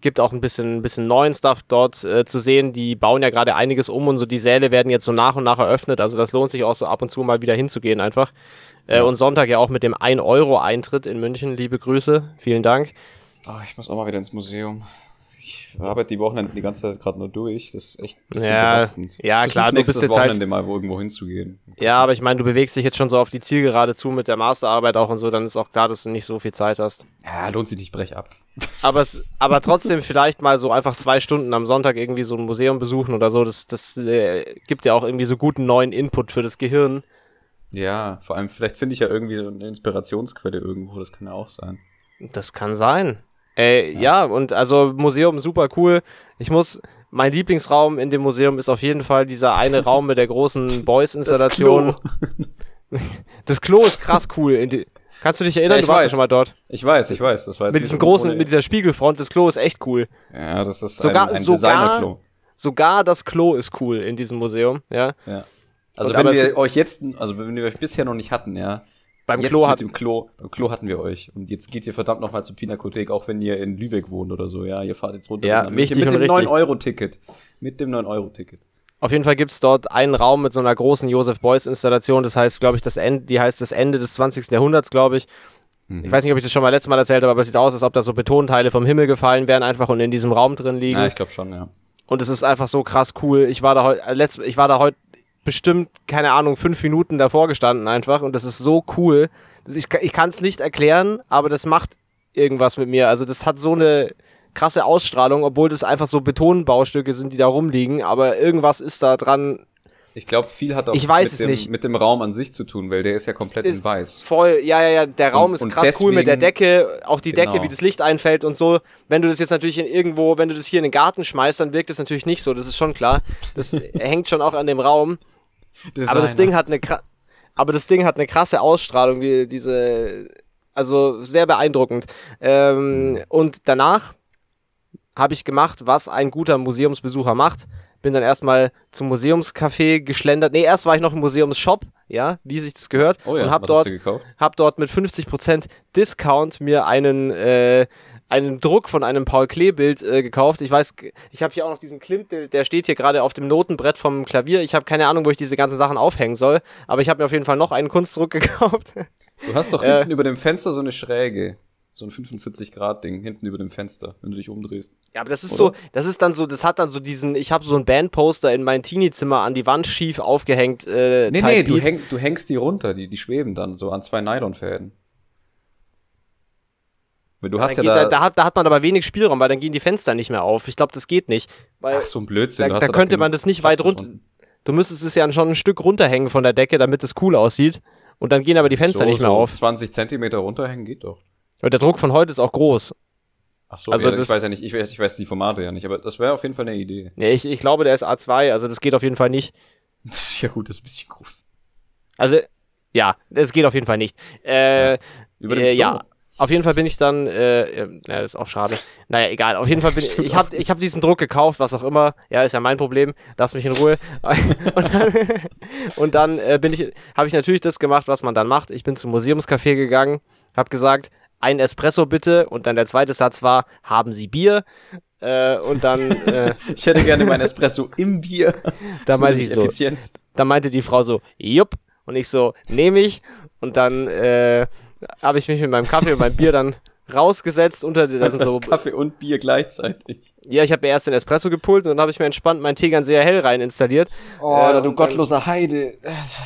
gibt auch ein bisschen, ein bisschen neuen Stuff dort äh, zu sehen. Die bauen ja gerade einiges um und so die Säle werden jetzt so nach und nach eröffnet. Also das lohnt sich auch so ab und zu mal wieder hinzugehen einfach. Äh, ja. Und Sonntag ja auch mit dem 1-Euro-Eintritt in München. Liebe Grüße, vielen Dank. Oh, ich muss auch mal wieder ins Museum. Ich arbeite die Wochenende die ganze Zeit gerade nur durch. Das ist echt ein bisschen ja, belastend. Ja, klar, du bist jetzt halt Wochenende halt, mal irgendwo hinzugehen. Ja, aber ich meine, du bewegst dich jetzt schon so auf die Zielgerade zu mit der Masterarbeit auch und so, dann ist auch klar, dass du nicht so viel Zeit hast. Ja, lohnt sich nicht, brech ab. Aber, es, aber trotzdem vielleicht mal so einfach zwei Stunden am Sonntag irgendwie so ein Museum besuchen oder so, das, das äh, gibt ja auch irgendwie so guten neuen Input für das Gehirn. Ja, vor allem, vielleicht finde ich ja irgendwie eine Inspirationsquelle irgendwo, das kann ja auch sein. Das kann sein. Ey, ja. ja, und also Museum super cool. Ich muss, mein Lieblingsraum in dem Museum ist auf jeden Fall dieser eine Raum mit der großen Boys-Installation. Das, das, Klo ist krass cool. Die, kannst du dich erinnern? Ja, du warst weiß. ja schon mal dort. Ich weiß, ich weiß. Das war mit diesem großen, ohne... mit dieser Spiegelfront. Das Klo ist echt cool. Ja, das ist sogar, ein, ein sogar, sogar das Klo ist cool in diesem Museum. Ja. ja. Also und wenn wir euch jetzt, also wenn wir euch bisher noch nicht hatten, ja, beim jetzt Klo hat dem Klo, beim Klo hatten wir euch. Und jetzt geht ihr verdammt nochmal zur Pinakothek, auch wenn ihr in Lübeck wohnt oder so. Ja, ihr fahrt jetzt runter. Ja, mit, mit dem 9-Euro-Ticket. Mit dem 9-Euro-Ticket. Auf jeden Fall gibt's dort einen Raum mit so einer großen Joseph Beuys-Installation. Das heißt, glaube ich, das Ende, die heißt das Ende des 20. Jahrhunderts, glaube ich. Mhm. Ich weiß nicht, ob ich das schon mal letztes Mal erzählt habe, aber es sieht aus, als ob da so Betonteile vom Himmel gefallen wären, einfach und in diesem Raum drin liegen. Ja, ich glaube schon, ja. Und es ist einfach so krass cool. Ich war da heute, äh, ich war da heute bestimmt, keine Ahnung, fünf Minuten davor gestanden einfach und das ist so cool. Ich, ich kann es nicht erklären, aber das macht irgendwas mit mir. Also das hat so eine krasse Ausstrahlung, obwohl das einfach so Betonbaustücke sind, die da rumliegen, aber irgendwas ist da dran. Ich glaube, viel hat auch ich weiß mit, dem, nicht. mit dem Raum an sich zu tun, weil der ist ja komplett ist in weiß. Voll, ja, ja, ja, der Raum und, ist krass deswegen, cool mit der Decke, auch die genau. Decke, wie das Licht einfällt und so. Wenn du das jetzt natürlich in irgendwo, wenn du das hier in den Garten schmeißt, dann wirkt das natürlich nicht so, das ist schon klar. Das hängt schon auch an dem Raum. Designer. Aber das Ding hat eine aber das Ding hat eine krasse Ausstrahlung, wie diese, also sehr beeindruckend. Ähm, und danach habe ich gemacht, was ein guter Museumsbesucher macht. Bin dann erstmal zum Museumscafé geschlendert. Nee, erst war ich noch im Museumsshop, ja, wie sich das gehört. Oh ja, und hab dort, hab dort mit 50% Discount mir einen äh, einen Druck von einem Paul Klee-Bild äh, gekauft. Ich weiß, ich habe hier auch noch diesen Klimt, der steht hier gerade auf dem Notenbrett vom Klavier. Ich habe keine Ahnung, wo ich diese ganzen Sachen aufhängen soll, aber ich habe mir auf jeden Fall noch einen Kunstdruck gekauft. Du hast doch hinten äh, über dem Fenster so eine Schräge. So ein 45-Grad-Ding hinten über dem Fenster, wenn du dich umdrehst. Ja, aber das ist Oder? so, das ist dann so, das hat dann so diesen, ich habe so ein Bandposter in mein Teenie-Zimmer an die Wand schief aufgehängt. Äh, nee, nee, du, häng, du hängst die runter, die, die schweben dann so an zwei Nylonfäden. Du hast ja, da, da, hat, da hat man aber wenig Spielraum, weil dann gehen die Fenster nicht mehr auf. Ich glaube, das geht nicht. Weil Ach, so ein Blödsinn. Da, da könnte man das nicht weit runter. Du müsstest es ja schon ein Stück runterhängen von der Decke, damit es cool aussieht. Und dann gehen aber die Fenster so, nicht mehr so auf. 20 Zentimeter runterhängen geht doch. Und der Druck von heute ist auch groß. Ach so, also ja, das, ich weiß ja nicht, ich weiß, ich weiß die Formate ja nicht, aber das wäre auf jeden Fall eine Idee. Ja, ich, ich glaube, der ist A2, also das geht auf jeden Fall nicht. ja gut, das ist ein bisschen groß. Also, ja, das geht auf jeden Fall nicht. Äh, ja. Über dem äh, ja, auf jeden Fall bin ich dann, äh, ja, das ist auch schade. Naja, egal. Auf jeden Fall bin ich, ich habe ich hab diesen Druck gekauft, was auch immer. Ja, ist ja mein Problem. Lass mich in Ruhe. und dann, und dann äh, bin ich, habe ich natürlich das gemacht, was man dann macht. Ich bin zum Museumscafé gegangen, habe gesagt, ein Espresso bitte. Und dann der zweite Satz war, haben Sie Bier? Äh, und dann. Äh, ich hätte gerne mein Espresso im Bier. Da meinte ich so. Effizient. Da meinte die Frau so, jupp. Und ich so, nehme ich. Und dann äh, habe ich mich mit meinem Kaffee und meinem Bier dann rausgesetzt unter da sind so Kaffee und Bier gleichzeitig. Ja, ich habe mir erst den Espresso gepult und dann habe ich mir entspannt meinen Tegern sehr hell rein installiert. Oh, äh, du gottloser dann, Heide.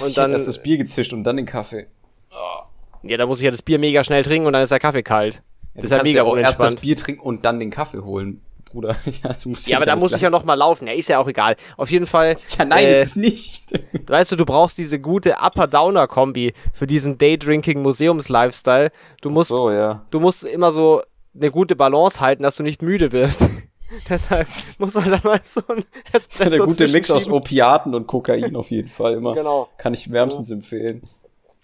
Und ich dann erst das Bier gezischt und dann den Kaffee. Oh. Ja, da muss ich ja das Bier mega schnell trinken und dann ist der Kaffee kalt. Ja, das ist ja mega ja auch unentspannt. erst das Bier trinken und dann den Kaffee holen. Bruder. Ja, du musst ja aber da muss ich ja noch mal laufen. Ja, ist ja auch egal. Auf jeden Fall. Ja, nein, äh, ist es nicht. weißt du, du brauchst diese gute Upper-Downer-Kombi für diesen Daydrinking-Museums-Lifestyle. Du musst, so, ja. du musst immer so eine gute Balance halten, dass du nicht müde wirst. Deshalb muss man dann mal so ein Espresso Eine gute Mix aus Opiaten und Kokain auf jeden Fall immer. Genau. Kann ich wärmstens ja. empfehlen.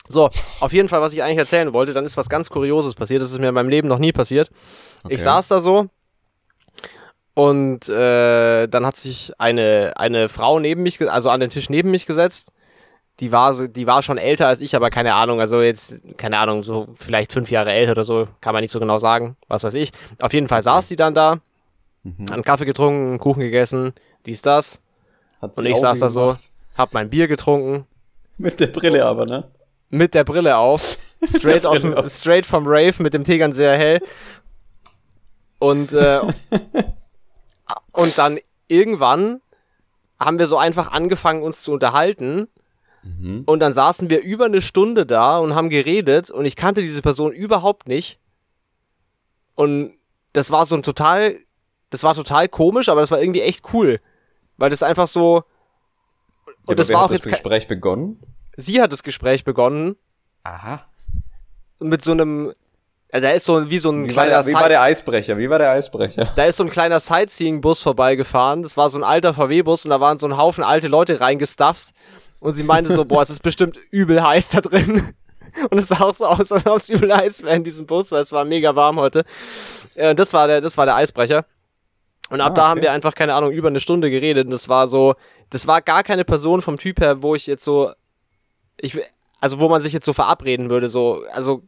So, auf jeden Fall, was ich eigentlich erzählen wollte, dann ist was ganz Kurioses passiert. Das ist mir in meinem Leben noch nie passiert. Okay. Ich saß da so, und äh, dann hat sich eine, eine Frau neben mich, also an den Tisch neben mich gesetzt. Die war, die war schon älter als ich, aber keine Ahnung, also jetzt, keine Ahnung, so vielleicht fünf Jahre älter oder so, kann man nicht so genau sagen, was weiß ich. Auf jeden Fall saß die dann da, mhm. einen Kaffee getrunken, Kuchen gegessen, dies, das. Hat und ich saß da so, hab mein Bier getrunken. Mit der Brille aber, ne? Mit der Brille auf. Straight, aus dem, straight vom Rave mit dem Tegern sehr hell. Und äh, Und dann irgendwann haben wir so einfach angefangen, uns zu unterhalten. Mhm. Und dann saßen wir über eine Stunde da und haben geredet und ich kannte diese Person überhaupt nicht. Und das war so ein total, das war total komisch, aber das war irgendwie echt cool. Weil das einfach so. Und ja, das war auch das jetzt. Gespräch begonnen? Sie hat das Gespräch begonnen. Aha. Mit so einem. Ja, da ist so wie so ein wie kleiner. War der, wie war der Eisbrecher? Wie war der Eisbrecher? Da ist so ein kleiner Sightseeing-Bus vorbeigefahren. Das war so ein alter VW-Bus und da waren so ein Haufen alte Leute reingestufft. Und sie meinte so, boah, es ist bestimmt übel heiß da drin. Und es sah auch so aus, als ob es übel heiß wäre in diesem Bus, weil es war mega warm heute. Äh, das, war der, das war der Eisbrecher. Und ab ah, da haben wir einfach, keine Ahnung, über eine Stunde geredet. Und das war so, das war gar keine Person vom Typ her, wo ich jetzt so, ich, also wo man sich jetzt so verabreden würde, so, also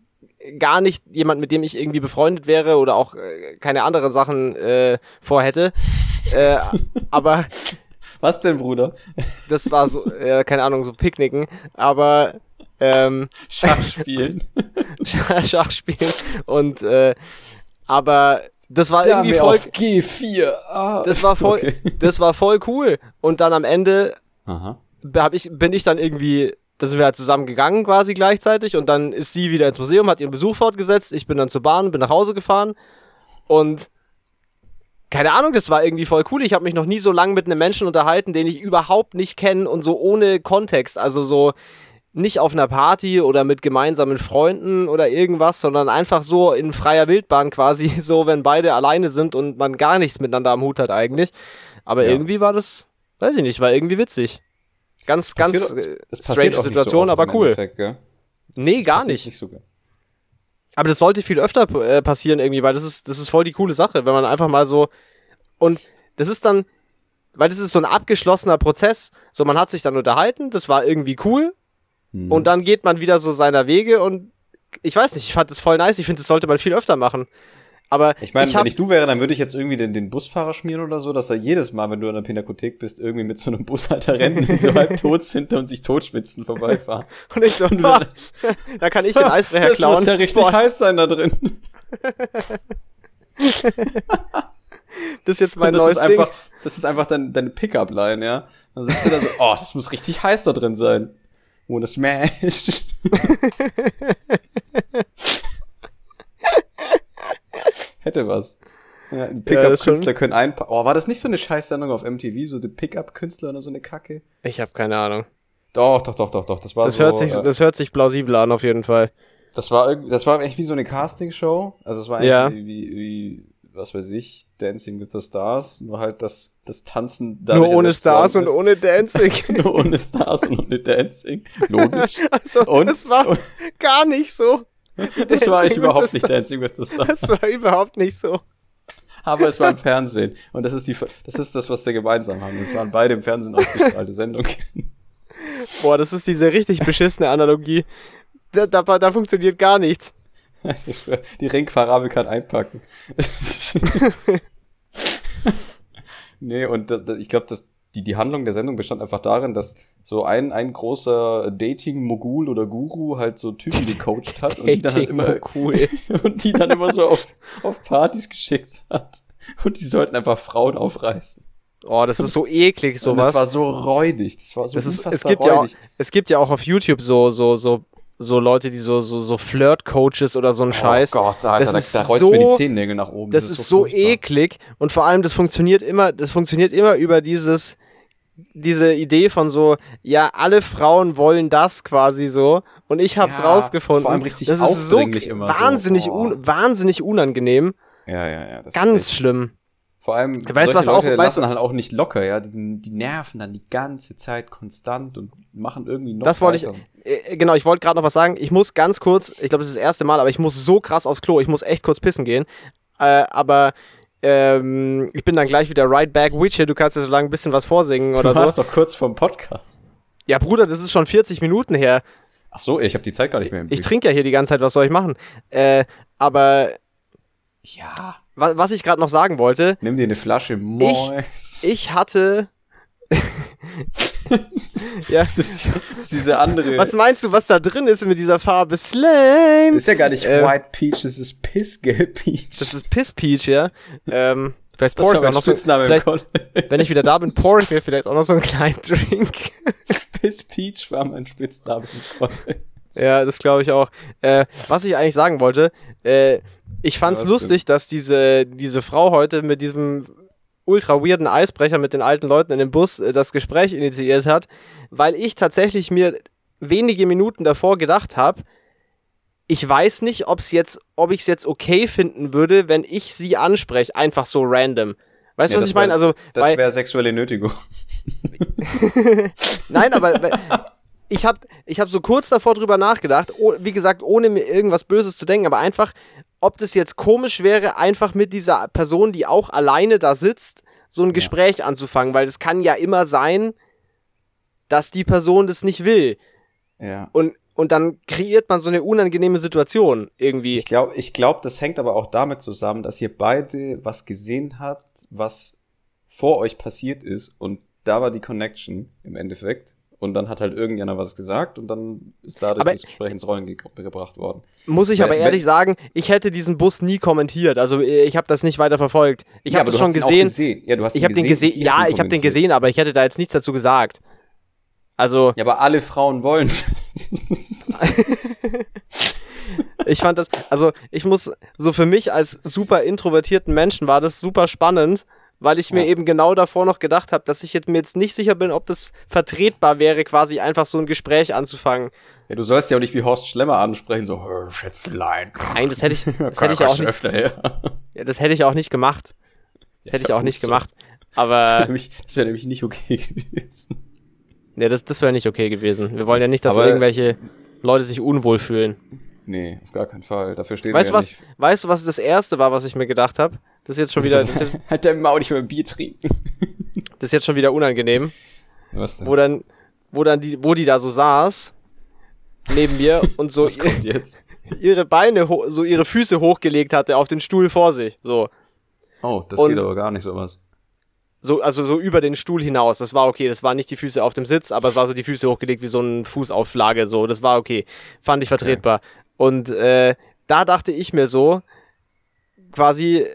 gar nicht jemand, mit dem ich irgendwie befreundet wäre oder auch äh, keine anderen Sachen äh, vorhätte. äh, aber. Was denn, Bruder? Das war so, äh, keine Ahnung, so Picknicken. Aber ähm, Schachspielen. Schachspielen. Und äh, aber das war Dame irgendwie voll. Auf G4. Ah, das war voll. Okay. Das war voll cool. Und dann am Ende hab ich, bin ich dann irgendwie. Da sind wir halt zusammen gegangen quasi gleichzeitig und dann ist sie wieder ins Museum, hat ihren Besuch fortgesetzt. Ich bin dann zur Bahn, bin nach Hause gefahren und keine Ahnung, das war irgendwie voll cool. Ich habe mich noch nie so lange mit einem Menschen unterhalten, den ich überhaupt nicht kenne und so ohne Kontext. Also so, nicht auf einer Party oder mit gemeinsamen Freunden oder irgendwas, sondern einfach so in freier Wildbahn quasi, so wenn beide alleine sind und man gar nichts miteinander am Hut hat eigentlich. Aber ja. irgendwie war das, weiß ich nicht, war irgendwie witzig. Ganz, ganz passiert, äh, strange Situation, so aber cool. Endeffekt, gell? Nee, das gar nicht. nicht so aber das sollte viel öfter äh, passieren irgendwie, weil das ist, das ist voll die coole Sache, wenn man einfach mal so und das ist dann, weil das ist so ein abgeschlossener Prozess. So, man hat sich dann unterhalten, das war irgendwie cool hm. Und dann geht man wieder so seiner Wege und ich weiß nicht, ich fand das voll nice. Ich finde, das sollte man viel öfter machen. Aber ich meine, wenn ich du wäre, dann würde ich jetzt irgendwie den, den Busfahrer schmieren oder so, dass er jedes Mal, wenn du in der Pinakothek bist, irgendwie mit so einem Bushalter rennen und so halb tot sind und sich totschwitzen vorbeifahren. und ich so, und dann, da kann ich den Eisbrecher klauen. Das muss ja richtig Boah. heiß sein da drin. das ist jetzt mein das neues ist einfach, Ding. Das ist einfach dein, deine Pickup-Line, ja. Dann sitzt du da so, oh, das muss richtig heiß da drin sein ohne Smash. Hätte was. Ja, Pickup-Künstler ja, können einpacken. Oh, war das nicht so eine Scheißsendung auf MTV, so die Pickup-Künstler oder so eine Kacke? Ich habe keine Ahnung. Doch, doch, doch, doch, doch. Das war das so, hört sich, äh, das hört sich plausibel an, auf jeden Fall. Das war, das war echt wie so eine Castingshow. Also es war eigentlich ja. wie, wie, wie, was weiß ich, Dancing with the Stars. Nur halt das, das Tanzen Nur ohne Stars und ohne Dancing. Nur ohne Stars und ohne Dancing. Logisch. Also, und, es war und, gar nicht so. Das war ich überhaupt nicht Dancing with the Stars. Das war überhaupt nicht so. Aber es war im Fernsehen. Und das ist die, das ist das, was wir gemeinsam haben. Es waren beide im Fernsehen ausgestrahlte Sendungen. Boah, das ist diese richtig beschissene Analogie. Da, da, da funktioniert gar nichts. Die Ringparabel kann einpacken. nee, und das, das, ich glaube, dass die, die Handlung der Sendung bestand einfach darin, dass so ein, ein großer Dating-Mogul oder Guru halt so Typen gecoacht hat und die dann halt immer und die dann immer so auf, auf Partys geschickt hat. Und die sollten einfach Frauen aufreißen. Oh, das ist so eklig, sowas. Und das war so räudig. Das war so das ist, es gibt räudig. Ja auch, es gibt ja auch auf YouTube so, so, so so Leute, die so, so, so Flirt-Coaches oder so ein oh Scheiß. Oh Gott, Alter, das da, da rollt so, mir die Zehennägel nach oben. Das, das ist, ist so, so eklig und vor allem, das funktioniert immer, das funktioniert immer über dieses, diese Idee von so, ja, alle Frauen wollen das quasi so und ich hab's ja, rausgefunden. Vor allem richtig das ist so wahnsinnig, so. Oh. un, wahnsinnig unangenehm. Ja, ja, ja. Ganz schlimm. Vor allem, weißt, was Leute auch, lassen weißt, halt auch nicht locker, ja. Die, die, nerven dann die ganze Zeit konstant und machen irgendwie noch. Das wollte ich. Äh, genau, ich wollte gerade noch was sagen. Ich muss ganz kurz, ich glaube, das ist das erste Mal, aber ich muss so krass aufs Klo. Ich muss echt kurz pissen gehen. Äh, aber ähm, ich bin dann gleich wieder right back. Witcher, du kannst ja so lange ein bisschen was vorsingen oder du so. Du warst doch kurz vom Podcast. Ja, Bruder, das ist schon 40 Minuten her. Ach so, ich habe die Zeit gar nicht mehr im Blick. Ich trinke ja hier die ganze Zeit, was soll ich machen? Äh, aber. Ja was, was ich gerade noch sagen wollte. Nimm dir eine Flasche Mois. Ich, ich hatte. ja. Das ist, das ist, diese andere. Was meinst du, was da drin ist mit dieser Farbe? Slime. Das ist ja gar nicht ähm, White Peach, das ist Pissgelb Peach. Das ist Piss Peach, ja. ähm, Vielleicht pour ich mir auch noch so, vielleicht, wenn ich wieder da bin, pour ich mir vielleicht auch noch so einen kleinen Drink. Miss Peach war mein Spitzname im College. Ja, das glaube ich auch. Äh, was ich eigentlich sagen wollte, äh, ich fand's ja, lustig, denn? dass diese, diese Frau heute mit diesem ultra weirden Eisbrecher mit den alten Leuten in dem Bus äh, das Gespräch initiiert hat, weil ich tatsächlich mir wenige Minuten davor gedacht habe, ich weiß nicht, ob's jetzt, ob ich es jetzt okay finden würde, wenn ich sie anspreche, einfach so random. Weißt du, ja, was ich meine? Also, das wäre sexuelle Nötigung. Nein, aber ich habe ich hab so kurz davor drüber nachgedacht, oh, wie gesagt, ohne mir irgendwas Böses zu denken, aber einfach, ob das jetzt komisch wäre, einfach mit dieser Person, die auch alleine da sitzt, so ein ja. Gespräch anzufangen, weil es kann ja immer sein, dass die Person das nicht will. Ja. Und, und dann kreiert man so eine unangenehme Situation irgendwie. Ich glaube, ich glaub, das hängt aber auch damit zusammen, dass ihr beide was gesehen habt, was vor euch passiert ist und da war die Connection im Endeffekt. Und dann hat halt irgendjemand was gesagt und dann ist dadurch aber das Gespräch ins Rollen ge gebracht worden. Muss ich aber ehrlich sagen, ich hätte diesen Bus nie kommentiert. Also äh, ich habe das nicht weiter verfolgt. Ich ja, habe das schon gesehen. gesehen. Ja, du hast ich habe den gesehen. Ja, ich habe den gesehen, aber ich hätte da jetzt nichts dazu gesagt. Also. Ja, aber alle Frauen wollen. ich fand das, also ich muss, so für mich als super introvertierten Menschen war das super spannend, weil ich ja. mir eben genau davor noch gedacht habe, dass ich jetzt mir jetzt nicht sicher bin, ob das vertretbar wäre, quasi einfach so ein Gespräch anzufangen. Ja, du sollst ja auch nicht wie Horst Schlemmer ansprechen, so, Schätzlein. Nein, das hätte ich, das hätte ich auch nicht. Öfter, ja. ja. das hätte ich auch nicht gemacht. Das hätte ich auch nicht so. gemacht. Aber. Das wäre nämlich, wär nämlich nicht okay gewesen. Nee, das, das wäre nicht okay gewesen. Wir wollen ja nicht, dass Aber irgendwelche Leute sich unwohl fühlen. Nee, auf gar keinen Fall. Dafür stehen weißt wir ja was, nicht. Weißt du, was das erste war, was ich mir gedacht habe? Das ist jetzt schon wieder. Hat der Maul nicht mehr Bier trinken. das ist jetzt schon wieder unangenehm. Was denn? Wo dann, wo dann die, wo die da so saß, neben mir und so ihr, ihre Beine, so ihre Füße hochgelegt hatte auf den Stuhl vor sich. So. Oh, das und geht aber gar nicht sowas so, also so über den Stuhl hinaus. Das war okay. Das waren nicht die Füße auf dem Sitz, aber es war so die Füße hochgelegt wie so eine Fußauflage. So, das war okay. Fand ich vertretbar. Okay. Und äh, da dachte ich mir so, quasi,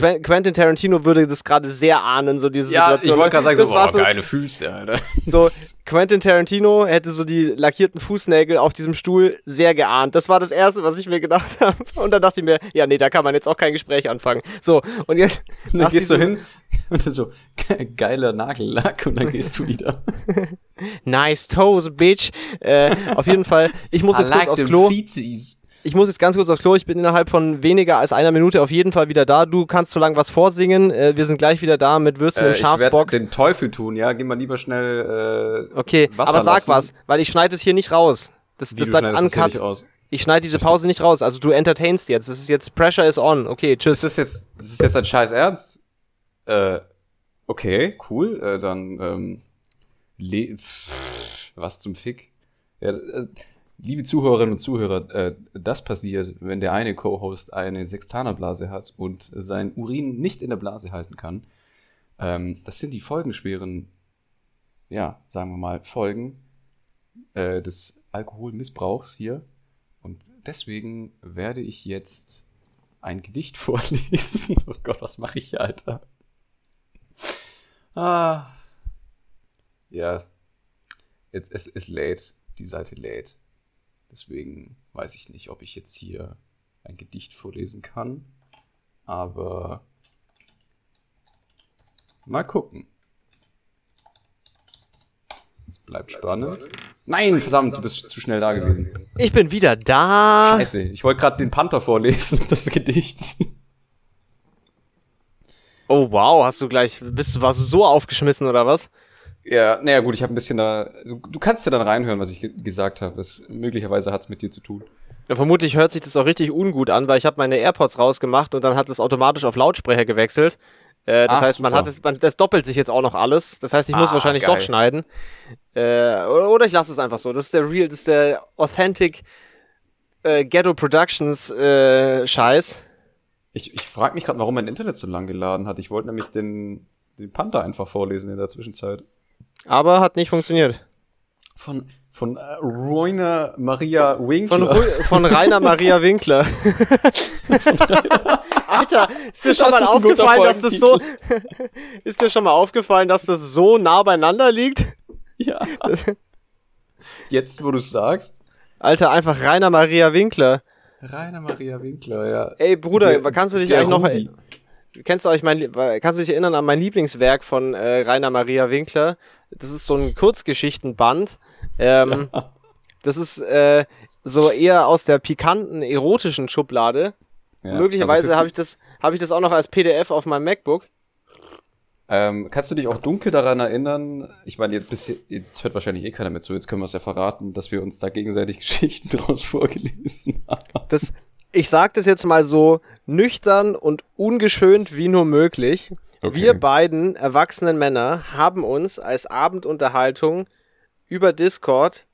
Quentin Tarantino würde das gerade sehr ahnen, so diese ja, Situation. ich wollte gerade sagen, das so, war so, geile Füße, Alter. So, Quentin Tarantino hätte so die lackierten Fußnägel auf diesem Stuhl sehr geahnt. Das war das Erste, was ich mir gedacht habe. Und dann dachte ich mir, ja, nee, da kann man jetzt auch kein Gespräch anfangen. So, und jetzt... Und dann gehst du hin und dann so, geiler Nagellack und dann gehst du wieder. nice toes, bitch. Äh, auf jeden Fall, ich muss jetzt like kurz aufs Klo. Feetsies. Ich muss jetzt ganz kurz aufs Klo. Ich bin innerhalb von weniger als einer Minute auf jeden Fall wieder da. Du kannst so lange was vorsingen. Äh, wir sind gleich wieder da mit Würstchen äh, und Schafsbock. Ich den Teufel tun, ja. Geh mal lieber schnell äh, Okay, Wasser aber sag lassen. was, weil ich schneide es hier nicht raus. Das, das bleibt uncut. Das ich schneide diese Pause nicht raus. Also du entertainst jetzt. Das ist jetzt Pressure is on. Okay, tschüss. Das ist jetzt, das ist jetzt ein Scheiß Ernst. Äh, okay, cool. Äh, dann ähm, le was zum Fick. Ja, äh, Liebe Zuhörerinnen und Zuhörer, äh, das passiert, wenn der eine Co-Host eine Sextanerblase hat und sein Urin nicht in der Blase halten kann. Ähm, das sind die folgenschweren, ja, sagen wir mal, Folgen äh, des Alkoholmissbrauchs hier. Und deswegen werde ich jetzt ein Gedicht vorlesen. oh Gott, was mache ich hier, Alter? Ah. Ja. Es ist late. Die Seite lädt. Deswegen weiß ich nicht, ob ich jetzt hier ein Gedicht vorlesen kann. Aber mal gucken. Es bleibt spannend. Nein, verdammt, du bist zu schnell da gewesen. Ich bin wieder da. Scheiße, ich wollte gerade den Panther vorlesen, das Gedicht. Oh wow, hast du gleich, bist du, warst du so aufgeschmissen oder was? Ja, naja gut, ich habe ein bisschen da. Du, du, kannst ja dann reinhören, was ich ge gesagt habe. Möglicherweise hat's mit dir zu tun. Ja, vermutlich hört sich das auch richtig ungut an, weil ich habe meine AirPods rausgemacht und dann hat es automatisch auf Lautsprecher gewechselt. Äh, das Ach, heißt, man hat es, man, das doppelt sich jetzt auch noch alles. Das heißt, ich muss ah, wahrscheinlich geil. doch schneiden. Äh, oder, ich lasse es einfach so. Das ist der real, das ist der authentic äh, Ghetto Productions äh, Scheiß. Ich, ich frage mich gerade, warum mein Internet so lang geladen hat. Ich wollte nämlich den, den Panther einfach vorlesen in der Zwischenzeit. Aber hat nicht funktioniert. Von, von äh, Rainer Maria Winkler. Von, von Rainer Maria Winkler. Alter, ist dir schon das mal aufgefallen, dass das so. ist dir schon mal aufgefallen, dass das so nah beieinander liegt? Ja. Jetzt, wo du sagst. Alter, einfach Rainer Maria Winkler. Rainer Maria Winkler, ja. Ey, Bruder, der, kannst du dich eigentlich noch. Kennst du euch mein, kannst du dich erinnern an mein Lieblingswerk von äh, Rainer Maria Winkler? Das ist so ein Kurzgeschichtenband. Ähm, ja. Das ist äh, so eher aus der pikanten, erotischen Schublade. Ja, Möglicherweise also habe ich, das, hab ich das auch noch als PDF auf meinem MacBook. Ähm, kannst du dich auch dunkel daran erinnern? Ich meine, jetzt, bis, jetzt hört wahrscheinlich eh keiner mehr zu, jetzt können wir es ja verraten, dass wir uns da gegenseitig Geschichten draus vorgelesen haben. Das, ich sag das jetzt mal so nüchtern und ungeschönt wie nur möglich. Okay. Wir beiden erwachsenen Männer haben uns als Abendunterhaltung über Discord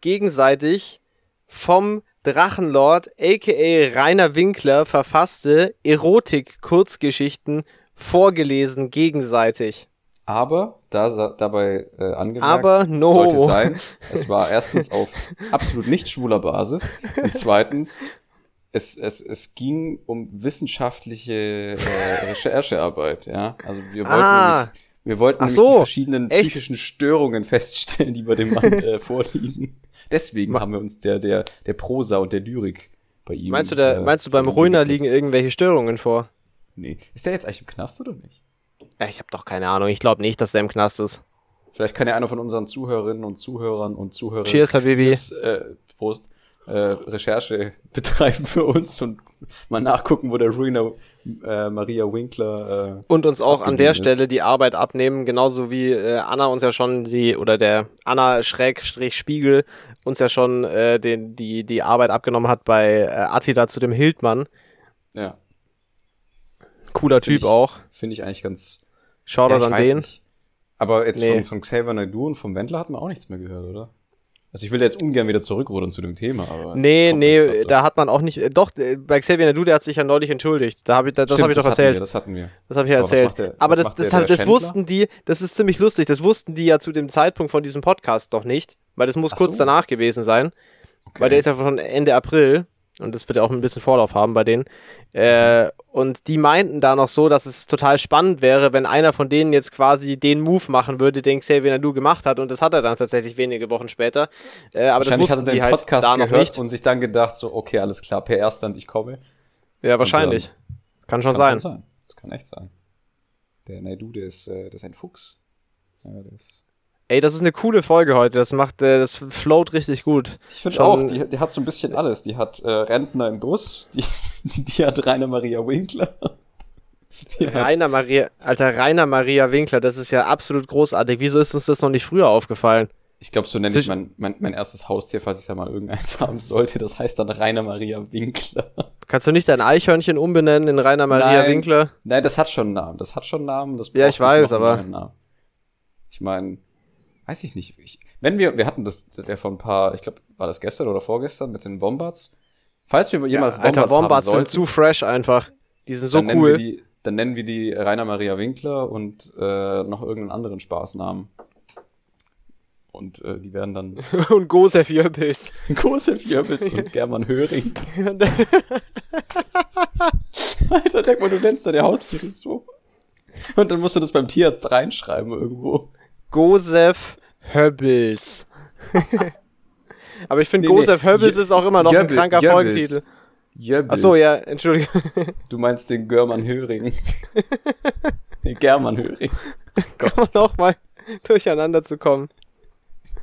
gegenseitig vom Drachenlord aka Rainer Winkler verfasste Erotik-Kurzgeschichten vorgelesen gegenseitig. Aber da, dabei äh, angemerkt Aber no. sollte sein, es war erstens auf absolut nicht schwuler Basis und zweitens es, es, es ging um wissenschaftliche äh, Recherchearbeit, ja. Also wir wollten ah. nämlich, wir wollten nämlich so. die verschiedenen Echt? psychischen Störungen feststellen, die bei dem Mann äh, vorliegen. Deswegen haben wir uns der, der, der Prosa und der Lyrik bei ihm. Meinst du, der, äh, meinst du beim Ruiner liegen irgendwelche Störungen vor? Nee. Ist der jetzt eigentlich im Knast oder nicht? Ja, ich habe doch keine Ahnung. Ich glaube nicht, dass der im Knast ist. Vielleicht kann ja einer von unseren Zuhörerinnen und Zuhörern und Zuhörern Cheers, Habibi. Äh, Prost äh, Recherche betreiben für uns und mal nachgucken, wo der Ruiner äh, Maria Winkler äh, und uns auch an der ist. Stelle die Arbeit abnehmen, genauso wie äh, Anna uns ja schon die oder der Anna Schrägstrich Spiegel uns ja schon äh, den, die, die Arbeit abgenommen hat bei äh, Attila zu dem Hildmann. Ja. Cooler find Typ ich, auch. Finde ich eigentlich ganz. Schaut ja, an den. Nicht. Aber jetzt nee. von, von Xavier Naidoo und vom Wendler hat man auch nichts mehr gehört, oder? Also ich will jetzt ungern wieder zurückrudern zu dem Thema, aber. Nee, nee, da hat man auch nicht. Äh, doch, äh, bei Xavier Nadu, der hat sich ja neulich entschuldigt. Da hab ich, das habe ich doch erzählt. Wir, das hatten wir. Das habe ich ja erzählt. Der, aber das, das, der, das wussten die, das ist ziemlich lustig, das wussten die ja zu dem Zeitpunkt von diesem Podcast noch nicht, weil das muss Ach kurz so. danach gewesen sein. Okay. Weil der ist ja von Ende April. Und das wird ja auch ein bisschen Vorlauf haben bei denen. Äh, und die meinten da noch so, dass es total spannend wäre, wenn einer von denen jetzt quasi den Move machen würde, den Xavier Nadu gemacht hat. Und das hat er dann tatsächlich wenige Wochen später. Äh, aber das wussten hat er den halt Podcast da noch nicht. und sich dann gedacht, so, okay, alles klar, per Erstand, ich komme. Ja, wahrscheinlich. Dann, kann schon kann sein. sein. Das kann echt sein. Der Nadu, der ist, äh, der ist ein Fuchs. Ja, der ist Ey, das ist eine coole Folge heute. Das macht, äh, das float richtig gut. Ich finde auch, die, die, hat so ein bisschen alles. Die hat äh, Rentner im Bus, die, die, die hat Rainer Maria Winkler. Rainer Maria, alter Rainer Maria Winkler, das ist ja absolut großartig. Wieso ist uns das noch nicht früher aufgefallen? Ich glaube, so nenne ich mein, mein, mein erstes Haustier, falls ich da mal irgendeins haben sollte. Das heißt dann Rainer Maria Winkler. Kannst du nicht dein Eichhörnchen umbenennen in Rainer Maria nein, Winkler? Nein, das hat schon einen Namen. Das hat schon einen Namen. Das ja, ich weiß, aber. Ich meine, weiß ich nicht. Ich, wenn wir, wir hatten das, der vor ein paar, ich glaube, war das gestern oder vorgestern mit den Wombats. Falls wir jemals ja, Alter, Wombats, Wombats sollten, sind zu fresh einfach. Die sind so cool. Die, dann nennen wir die Rainer Maria Winkler und äh, noch irgendeinen anderen Spaßnamen. Und äh, die werden dann. und Gosef Jörbels. Gosef Jörbels und German Höring. Alter, denk mal, du nennst da der Haustiere so. Und dann musst du das beim Tierarzt reinschreiben irgendwo. Gosef Höbbels. Aber ich finde, nee, Gosef nee. Höbbels ist auch immer noch Jöbbel, ein kranker Jöbbels. Folgentitel. Jöbbels. Achso, ja, entschuldige. Du meinst den Görmann Höring. den German Höring. Gott. Um nochmal durcheinander zu kommen.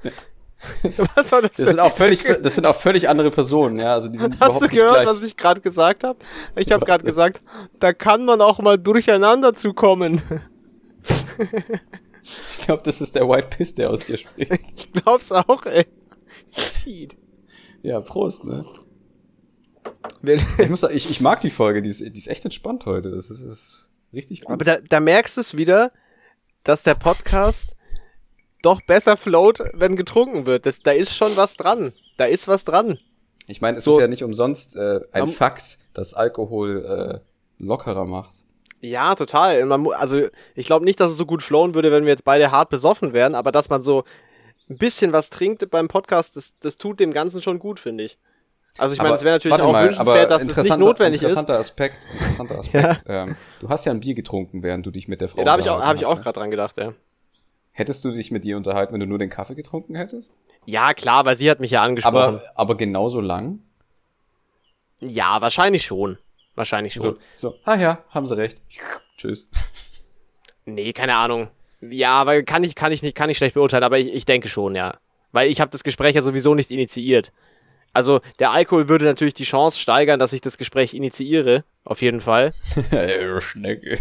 was war das? Das sind, auch völlig, das sind auch völlig andere Personen, ja. Also die sind Hast du gehört, was ich gerade gesagt habe? Ich habe gerade gesagt, da kann man auch mal durcheinander zu kommen. Ich glaube, das ist der White Piss, der aus dir spricht. Ich glaub's auch, ey. Shit. Ja, Prost, ne? Ich, muss, ich, ich mag die Folge, die ist, die ist echt entspannt heute. Das ist, ist richtig gut. Aber da, da merkst du es wieder, dass der Podcast doch besser float, wenn getrunken wird. Das, da ist schon was dran. Da ist was dran. Ich meine, es so, ist ja nicht umsonst äh, ein Fakt, dass Alkohol äh, lockerer macht. Ja, total. Man, also ich glaube nicht, dass es so gut flowen würde, wenn wir jetzt beide hart besoffen wären, aber dass man so ein bisschen was trinkt beim Podcast, das, das tut dem Ganzen schon gut, finde ich. Also ich meine, es wäre natürlich auch mal, wünschenswert, dass es nicht notwendig interessanter ist. Aspekt, interessanter Aspekt. ja. ähm, du hast ja ein Bier getrunken, während du dich mit der Frau Ja, da habe ich auch, hab ich auch gerade dran gedacht, ja. Hättest du dich mit ihr unterhalten, wenn du nur den Kaffee getrunken hättest? Ja, klar, weil sie hat mich ja angesprochen. Aber, aber genauso lang? Ja, wahrscheinlich schon. Wahrscheinlich schon. So, so, ah ja, haben sie recht. Tschüss. Nee, keine Ahnung. Ja, weil kann ich, kann ich nicht, kann ich schlecht beurteilen, aber ich, ich denke schon, ja. Weil ich habe das Gespräch ja sowieso nicht initiiert. Also der Alkohol würde natürlich die Chance steigern, dass ich das Gespräch initiiere, auf jeden Fall. Schnecke.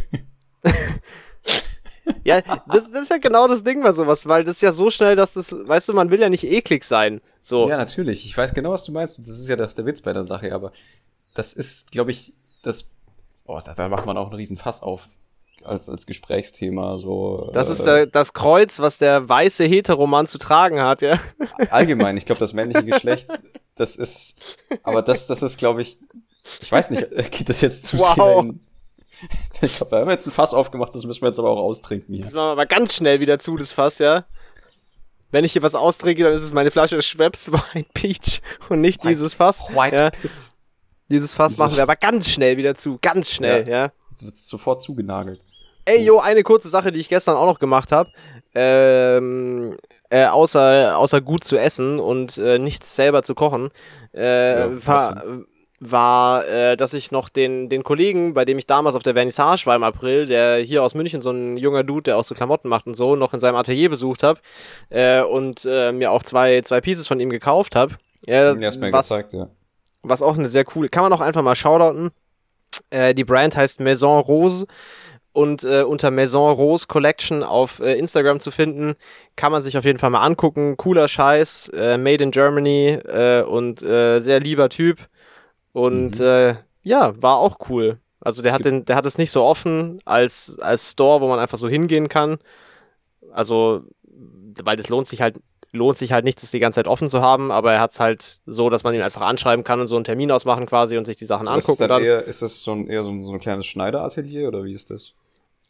ja, das, das, ist ja genau das Ding bei sowas, weil das ist ja so schnell, dass das, weißt du, man will ja nicht eklig sein. So. Ja, natürlich. Ich weiß genau, was du meinst. Das ist ja der, der Witz bei der Sache, aber das ist, glaube ich, das. Oh, da, da macht man auch einen riesen Fass auf als, als Gesprächsthema. So, das äh, ist der, das Kreuz, was der weiße Heteroman zu tragen hat, ja. Allgemein, ich glaube, das männliche Geschlecht, das ist, aber das, das ist, glaube ich, ich weiß nicht, geht das jetzt zu wow. sehr in, ich glaube, wir haben jetzt ein Fass aufgemacht, das müssen wir jetzt aber auch austrinken hier. Das machen wir aber ganz schnell wieder zu, das Fass, ja. Wenn ich hier was austrinke, dann ist es meine Flasche Schweppes White Peach und nicht White, dieses Fass. White ja. Piss. Dieses Fass dieses machen wir aber ganz schnell wieder zu, ganz schnell, ja. ja. Jetzt wird es sofort zugenagelt. Ey, jo, eine kurze Sache, die ich gestern auch noch gemacht habe. Ähm, äh, außer, außer gut zu essen und äh, nichts selber zu kochen, äh, ja, war, war äh, dass ich noch den, den Kollegen, bei dem ich damals auf der Vernissage war im April, der hier aus München, so ein junger Dude, der auch so Klamotten macht und so, noch in seinem Atelier besucht habe äh, und äh, mir auch zwei, zwei Pieces von ihm gekauft habe. Ja, ja, mir was, gezeigt, ja. Was auch eine sehr coole, kann man auch einfach mal shoutouten. Äh, die Brand heißt Maison Rose und äh, unter Maison Rose Collection auf äh, Instagram zu finden. Kann man sich auf jeden Fall mal angucken. Cooler Scheiß, äh, made in Germany äh, und äh, sehr lieber Typ. Und mhm. Ja, war auch cool. Also der hat, den, der hat es nicht so offen als, als Store, wo man einfach so hingehen kann. Also, weil das lohnt sich halt lohnt sich halt nicht, das die ganze Zeit offen zu haben, aber er hat es halt so, dass man ihn einfach anschreiben kann und so einen Termin ausmachen quasi und sich die Sachen angucken. Ist, dann Eher, ist das so ein, eher so ein, so ein kleines Schneideratelier oder wie ist das?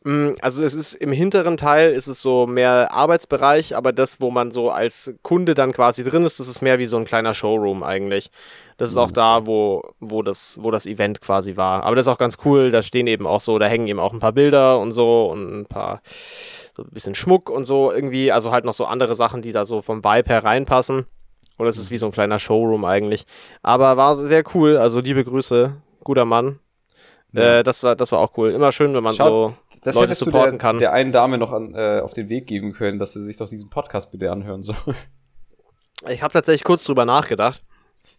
Mm, also es ist im hinteren Teil ist es so mehr Arbeitsbereich, aber das, wo man so als Kunde dann quasi drin ist, das ist mehr wie so ein kleiner Showroom eigentlich. Das ist auch mhm. da, wo, wo, das, wo das Event quasi war. Aber das ist auch ganz cool, da stehen eben auch so, da hängen eben auch ein paar Bilder und so und ein paar, so ein bisschen Schmuck und so irgendwie, also halt noch so andere Sachen, die da so vom Vibe her reinpassen. Und es ist wie so ein kleiner Showroom eigentlich. Aber war sehr cool, also liebe Grüße, guter Mann. Ja. Äh, das, war, das war auch cool. Immer schön, wenn man Schaut, so Leute supporten der, kann. Der einen Dame noch an, äh, auf den Weg geben können, dass sie sich doch diesen Podcast bitte anhören soll. Ich habe tatsächlich kurz drüber nachgedacht.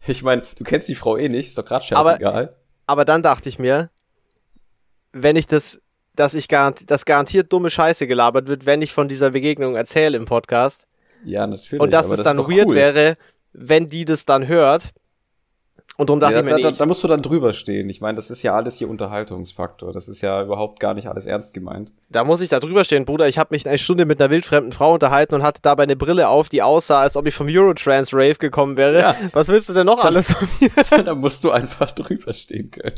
Ich meine, du kennst die Frau eh nicht, ist doch gerade scheißegal. Aber, aber dann dachte ich mir, wenn ich das, dass ich garantiert, dass garantiert dumme Scheiße gelabert wird, wenn ich von dieser Begegnung erzähle im Podcast. Ja, natürlich. Und dass es das dann weird cool. wäre, wenn die das dann hört und darum dachte ja, ich mir, da, da, da, musst du dann drüber stehen. Ich meine, das ist ja alles hier Unterhaltungsfaktor. Das ist ja überhaupt gar nicht alles ernst gemeint. Da muss ich da drüber stehen, Bruder. Ich habe mich eine Stunde mit einer wildfremden Frau unterhalten und hatte dabei eine Brille auf, die aussah, als ob ich vom Eurotrans Rave gekommen wäre. Ja. Was willst du denn noch dann, alles von mir? da musst du einfach drüber stehen können.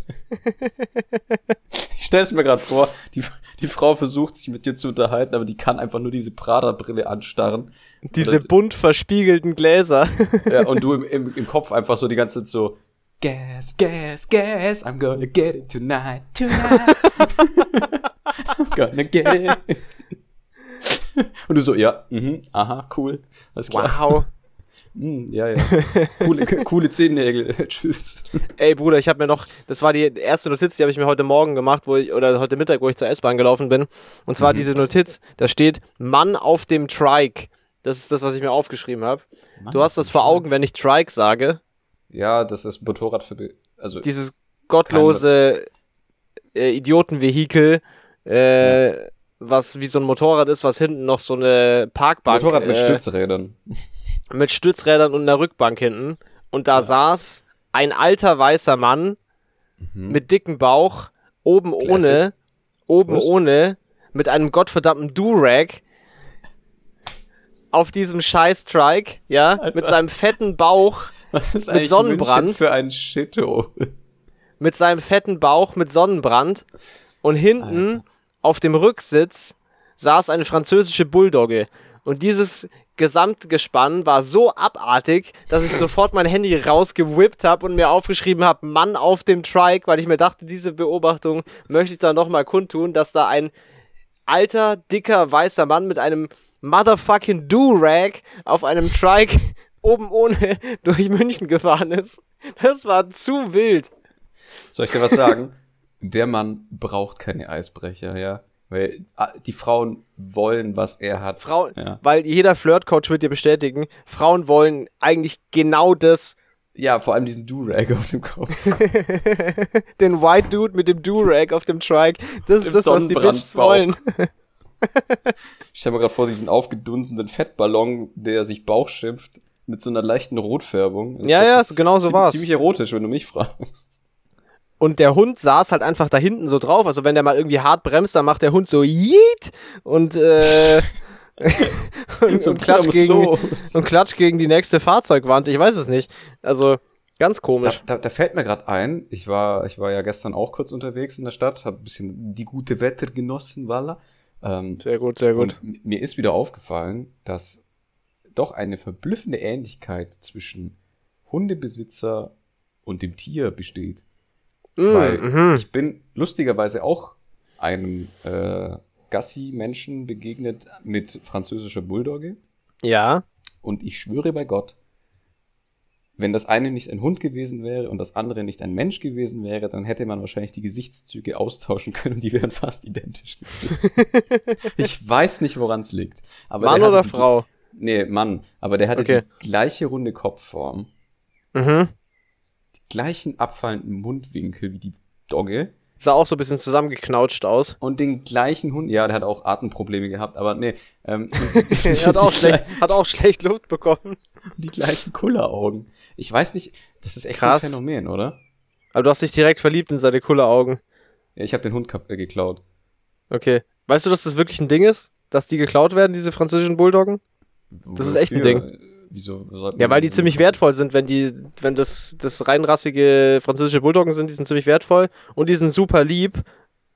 ich stelle es mir gerade vor, die, die Frau versucht sich mit dir zu unterhalten, aber die kann einfach nur diese Prada-Brille anstarren. Diese bunt verspiegelten Gläser. ja, und du im, im, im Kopf einfach so die ganze Zeit so Gas, gas, gas, I'm gonna get it tonight, tonight. I'm gonna get it. Und du so, ja, mhm, aha, cool. Alles klar. Wow. Mm, ja, ja. Coole, coole Zehennägel. Tschüss. Ey, Bruder, ich habe mir noch, das war die erste Notiz, die habe ich mir heute Morgen gemacht, wo ich, oder heute Mittag, wo ich zur S-Bahn gelaufen bin. Und zwar mhm. diese Notiz, da steht Mann auf dem Trike. Das ist das, was ich mir aufgeschrieben habe. Du hast das vor Augen, wenn ich Trike sage. Ja, das ist Motorrad für. Also Dieses gottlose äh, Idiotenvehikel, äh, ja. was wie so ein Motorrad ist, was hinten noch so eine Parkbank. Motorrad mit äh, Stützrädern. Mit Stützrädern und einer Rückbank hinten. Und da ja. saß ein alter weißer Mann mhm. mit dicken Bauch, oben Classic. ohne, oben was? ohne, mit einem gottverdammten Durag auf diesem scheiß Trike, ja, Alter. mit seinem fetten Bauch was ist mit Sonnenbrand. München für ein Shithole? Mit seinem fetten Bauch mit Sonnenbrand. Und hinten Alter. auf dem Rücksitz saß eine französische Bulldogge. Und dieses Gesamtgespann war so abartig, dass ich sofort mein Handy rausgewippt habe und mir aufgeschrieben habe, Mann auf dem Trike, weil ich mir dachte, diese Beobachtung möchte ich dann nochmal kundtun, dass da ein alter, dicker, weißer Mann mit einem motherfucking Do-Rag auf einem Trike oben ohne durch München gefahren ist. Das war zu wild. Soll ich dir was sagen? Der Mann braucht keine Eisbrecher, ja. Weil ah, die Frauen wollen, was er hat. Frauen, ja. weil jeder Flirtcoach wird dir bestätigen, Frauen wollen eigentlich genau das. Ja, vor allem diesen Do-Rag auf dem Kopf. Den White Dude mit dem Do-Rag auf dem Trike. Das ist das, was die Bitches wollen. ich stell mir gerade vor, diesen aufgedunsenen Fettballon, der sich Bauch schimpft, mit so einer leichten Rotfärbung. Das ja, ja, genau so war's. Ziemlich erotisch, wenn du mich fragst. Und der Hund saß halt einfach da hinten so drauf. Also wenn der mal irgendwie hart bremst, dann macht der Hund so Yeet und äh, und, und, klatscht gegen, und klatscht gegen die nächste Fahrzeugwand. Ich weiß es nicht. Also ganz komisch. Da, da, da fällt mir gerade ein, ich war, ich war ja gestern auch kurz unterwegs in der Stadt, habe ein bisschen die gute Wetter genossen, Walla. Ähm, sehr gut, sehr gut. mir ist wieder aufgefallen, dass doch eine verblüffende Ähnlichkeit zwischen Hundebesitzer und dem Tier besteht. Mm, Weil mm ich bin lustigerweise auch einem äh, Gassi-Menschen begegnet mit französischer Bulldogge. Ja. Und ich schwöre bei Gott, wenn das eine nicht ein Hund gewesen wäre und das andere nicht ein Mensch gewesen wäre, dann hätte man wahrscheinlich die Gesichtszüge austauschen können und die wären fast identisch gewesen. ich weiß nicht, woran es liegt. Aber Mann oder Frau? Nee, Mann. Aber der hatte okay. die gleiche runde Kopfform. Mhm gleichen abfallenden Mundwinkel wie die Dogge. Sah auch so ein bisschen zusammengeknautscht aus. Und den gleichen Hund, ja, der hat auch Atemprobleme gehabt, aber nee. Ähm, hat, auch schlecht, hat auch schlecht Luft bekommen. Die gleichen Kulleraugen. Ich weiß nicht, das ist echt Krass. ein Phänomen, oder? Aber du hast dich direkt verliebt in seine Kulleraugen. Ja, ich habe den Hund äh, geklaut. Okay. Weißt du, dass das wirklich ein Ding ist? Dass die geklaut werden, diese französischen Bulldoggen? Das ist echt ein Ding. Wieso? Ja, weil die ziemlich wertvoll sind, wenn die, wenn das, das reinrassige französische Bulldoggen sind, die sind ziemlich wertvoll und die sind super lieb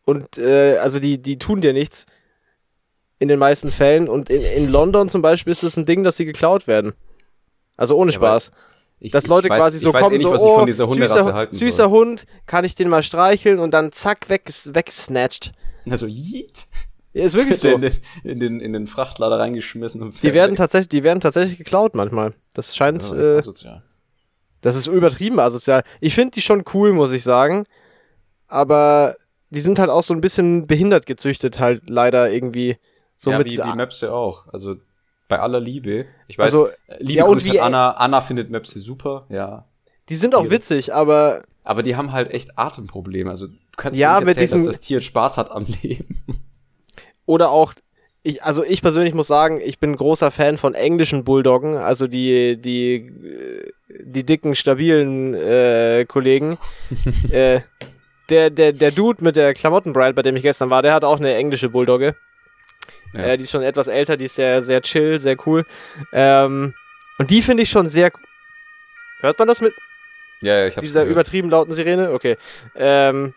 und äh, also die, die tun dir nichts in den meisten Fällen und in, in London zum Beispiel ist es ein Ding, dass sie geklaut werden. Also ohne Spaß. Ja, ich, dass Leute weiß, quasi so kommen, eh nicht, so, oh, süßer, süßer Hund, kann ich den mal streicheln und dann zack, weg, wegsnatcht. Also, yeet. Ja, ist wirklich so. In den, in den, in den Frachtlader reingeschmissen. Und die werden tatsächlich, die werden tatsächlich geklaut manchmal. Das scheint. Ja, das, ist äh, das ist übertrieben asozial. Ich finde die schon cool, muss ich sagen. Aber die sind halt auch so ein bisschen behindert gezüchtet, halt leider irgendwie. So ja, mit wie die Möpse auch. Also bei aller Liebe. Ich weiß, also, Liebe ja, wie Anna. Anna findet Möpse super, ja. Die sind auch witzig, aber. Aber die haben halt echt Atemprobleme. Also du kannst ja, nicht erzählen, diesem, dass das Tier Spaß hat am Leben. Oder auch, ich, also ich persönlich muss sagen, ich bin großer Fan von englischen Bulldoggen, also die, die, die dicken, stabilen äh, Kollegen. äh, der, der, der Dude mit der Klamottenbrand, bei dem ich gestern war, der hat auch eine englische Bulldogge. Ja. Äh, die ist schon etwas älter, die ist sehr, sehr chill, sehr cool. Ähm, und die finde ich schon sehr. Hört man das mit? Ja, ja ich hab's Dieser gehört. übertrieben lauten Sirene? Okay. Ähm,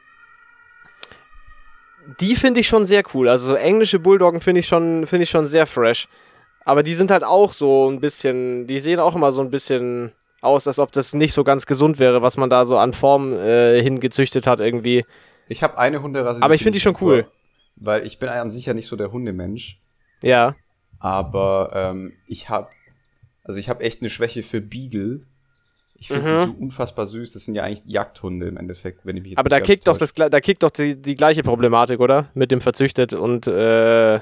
die finde ich schon sehr cool. Also so englische Bulldoggen finde ich schon, finde ich schon sehr fresh. Aber die sind halt auch so ein bisschen, die sehen auch immer so ein bisschen aus, als ob das nicht so ganz gesund wäre, was man da so an Form äh, hingezüchtet hat irgendwie. Ich habe eine Hunderasse. Aber ich finde die schon cool. Weil ich bin an sich ja nicht so der Hundemensch. Ja. Aber ähm, ich habe, also ich habe echt eine Schwäche für Beagle. Ich finde mhm. die so unfassbar süß. Das sind ja eigentlich Jagdhunde im Endeffekt, wenn ich mich jetzt Aber da kickt, doch das, da kickt doch die, die gleiche Problematik, oder? Mit dem verzüchtet und äh,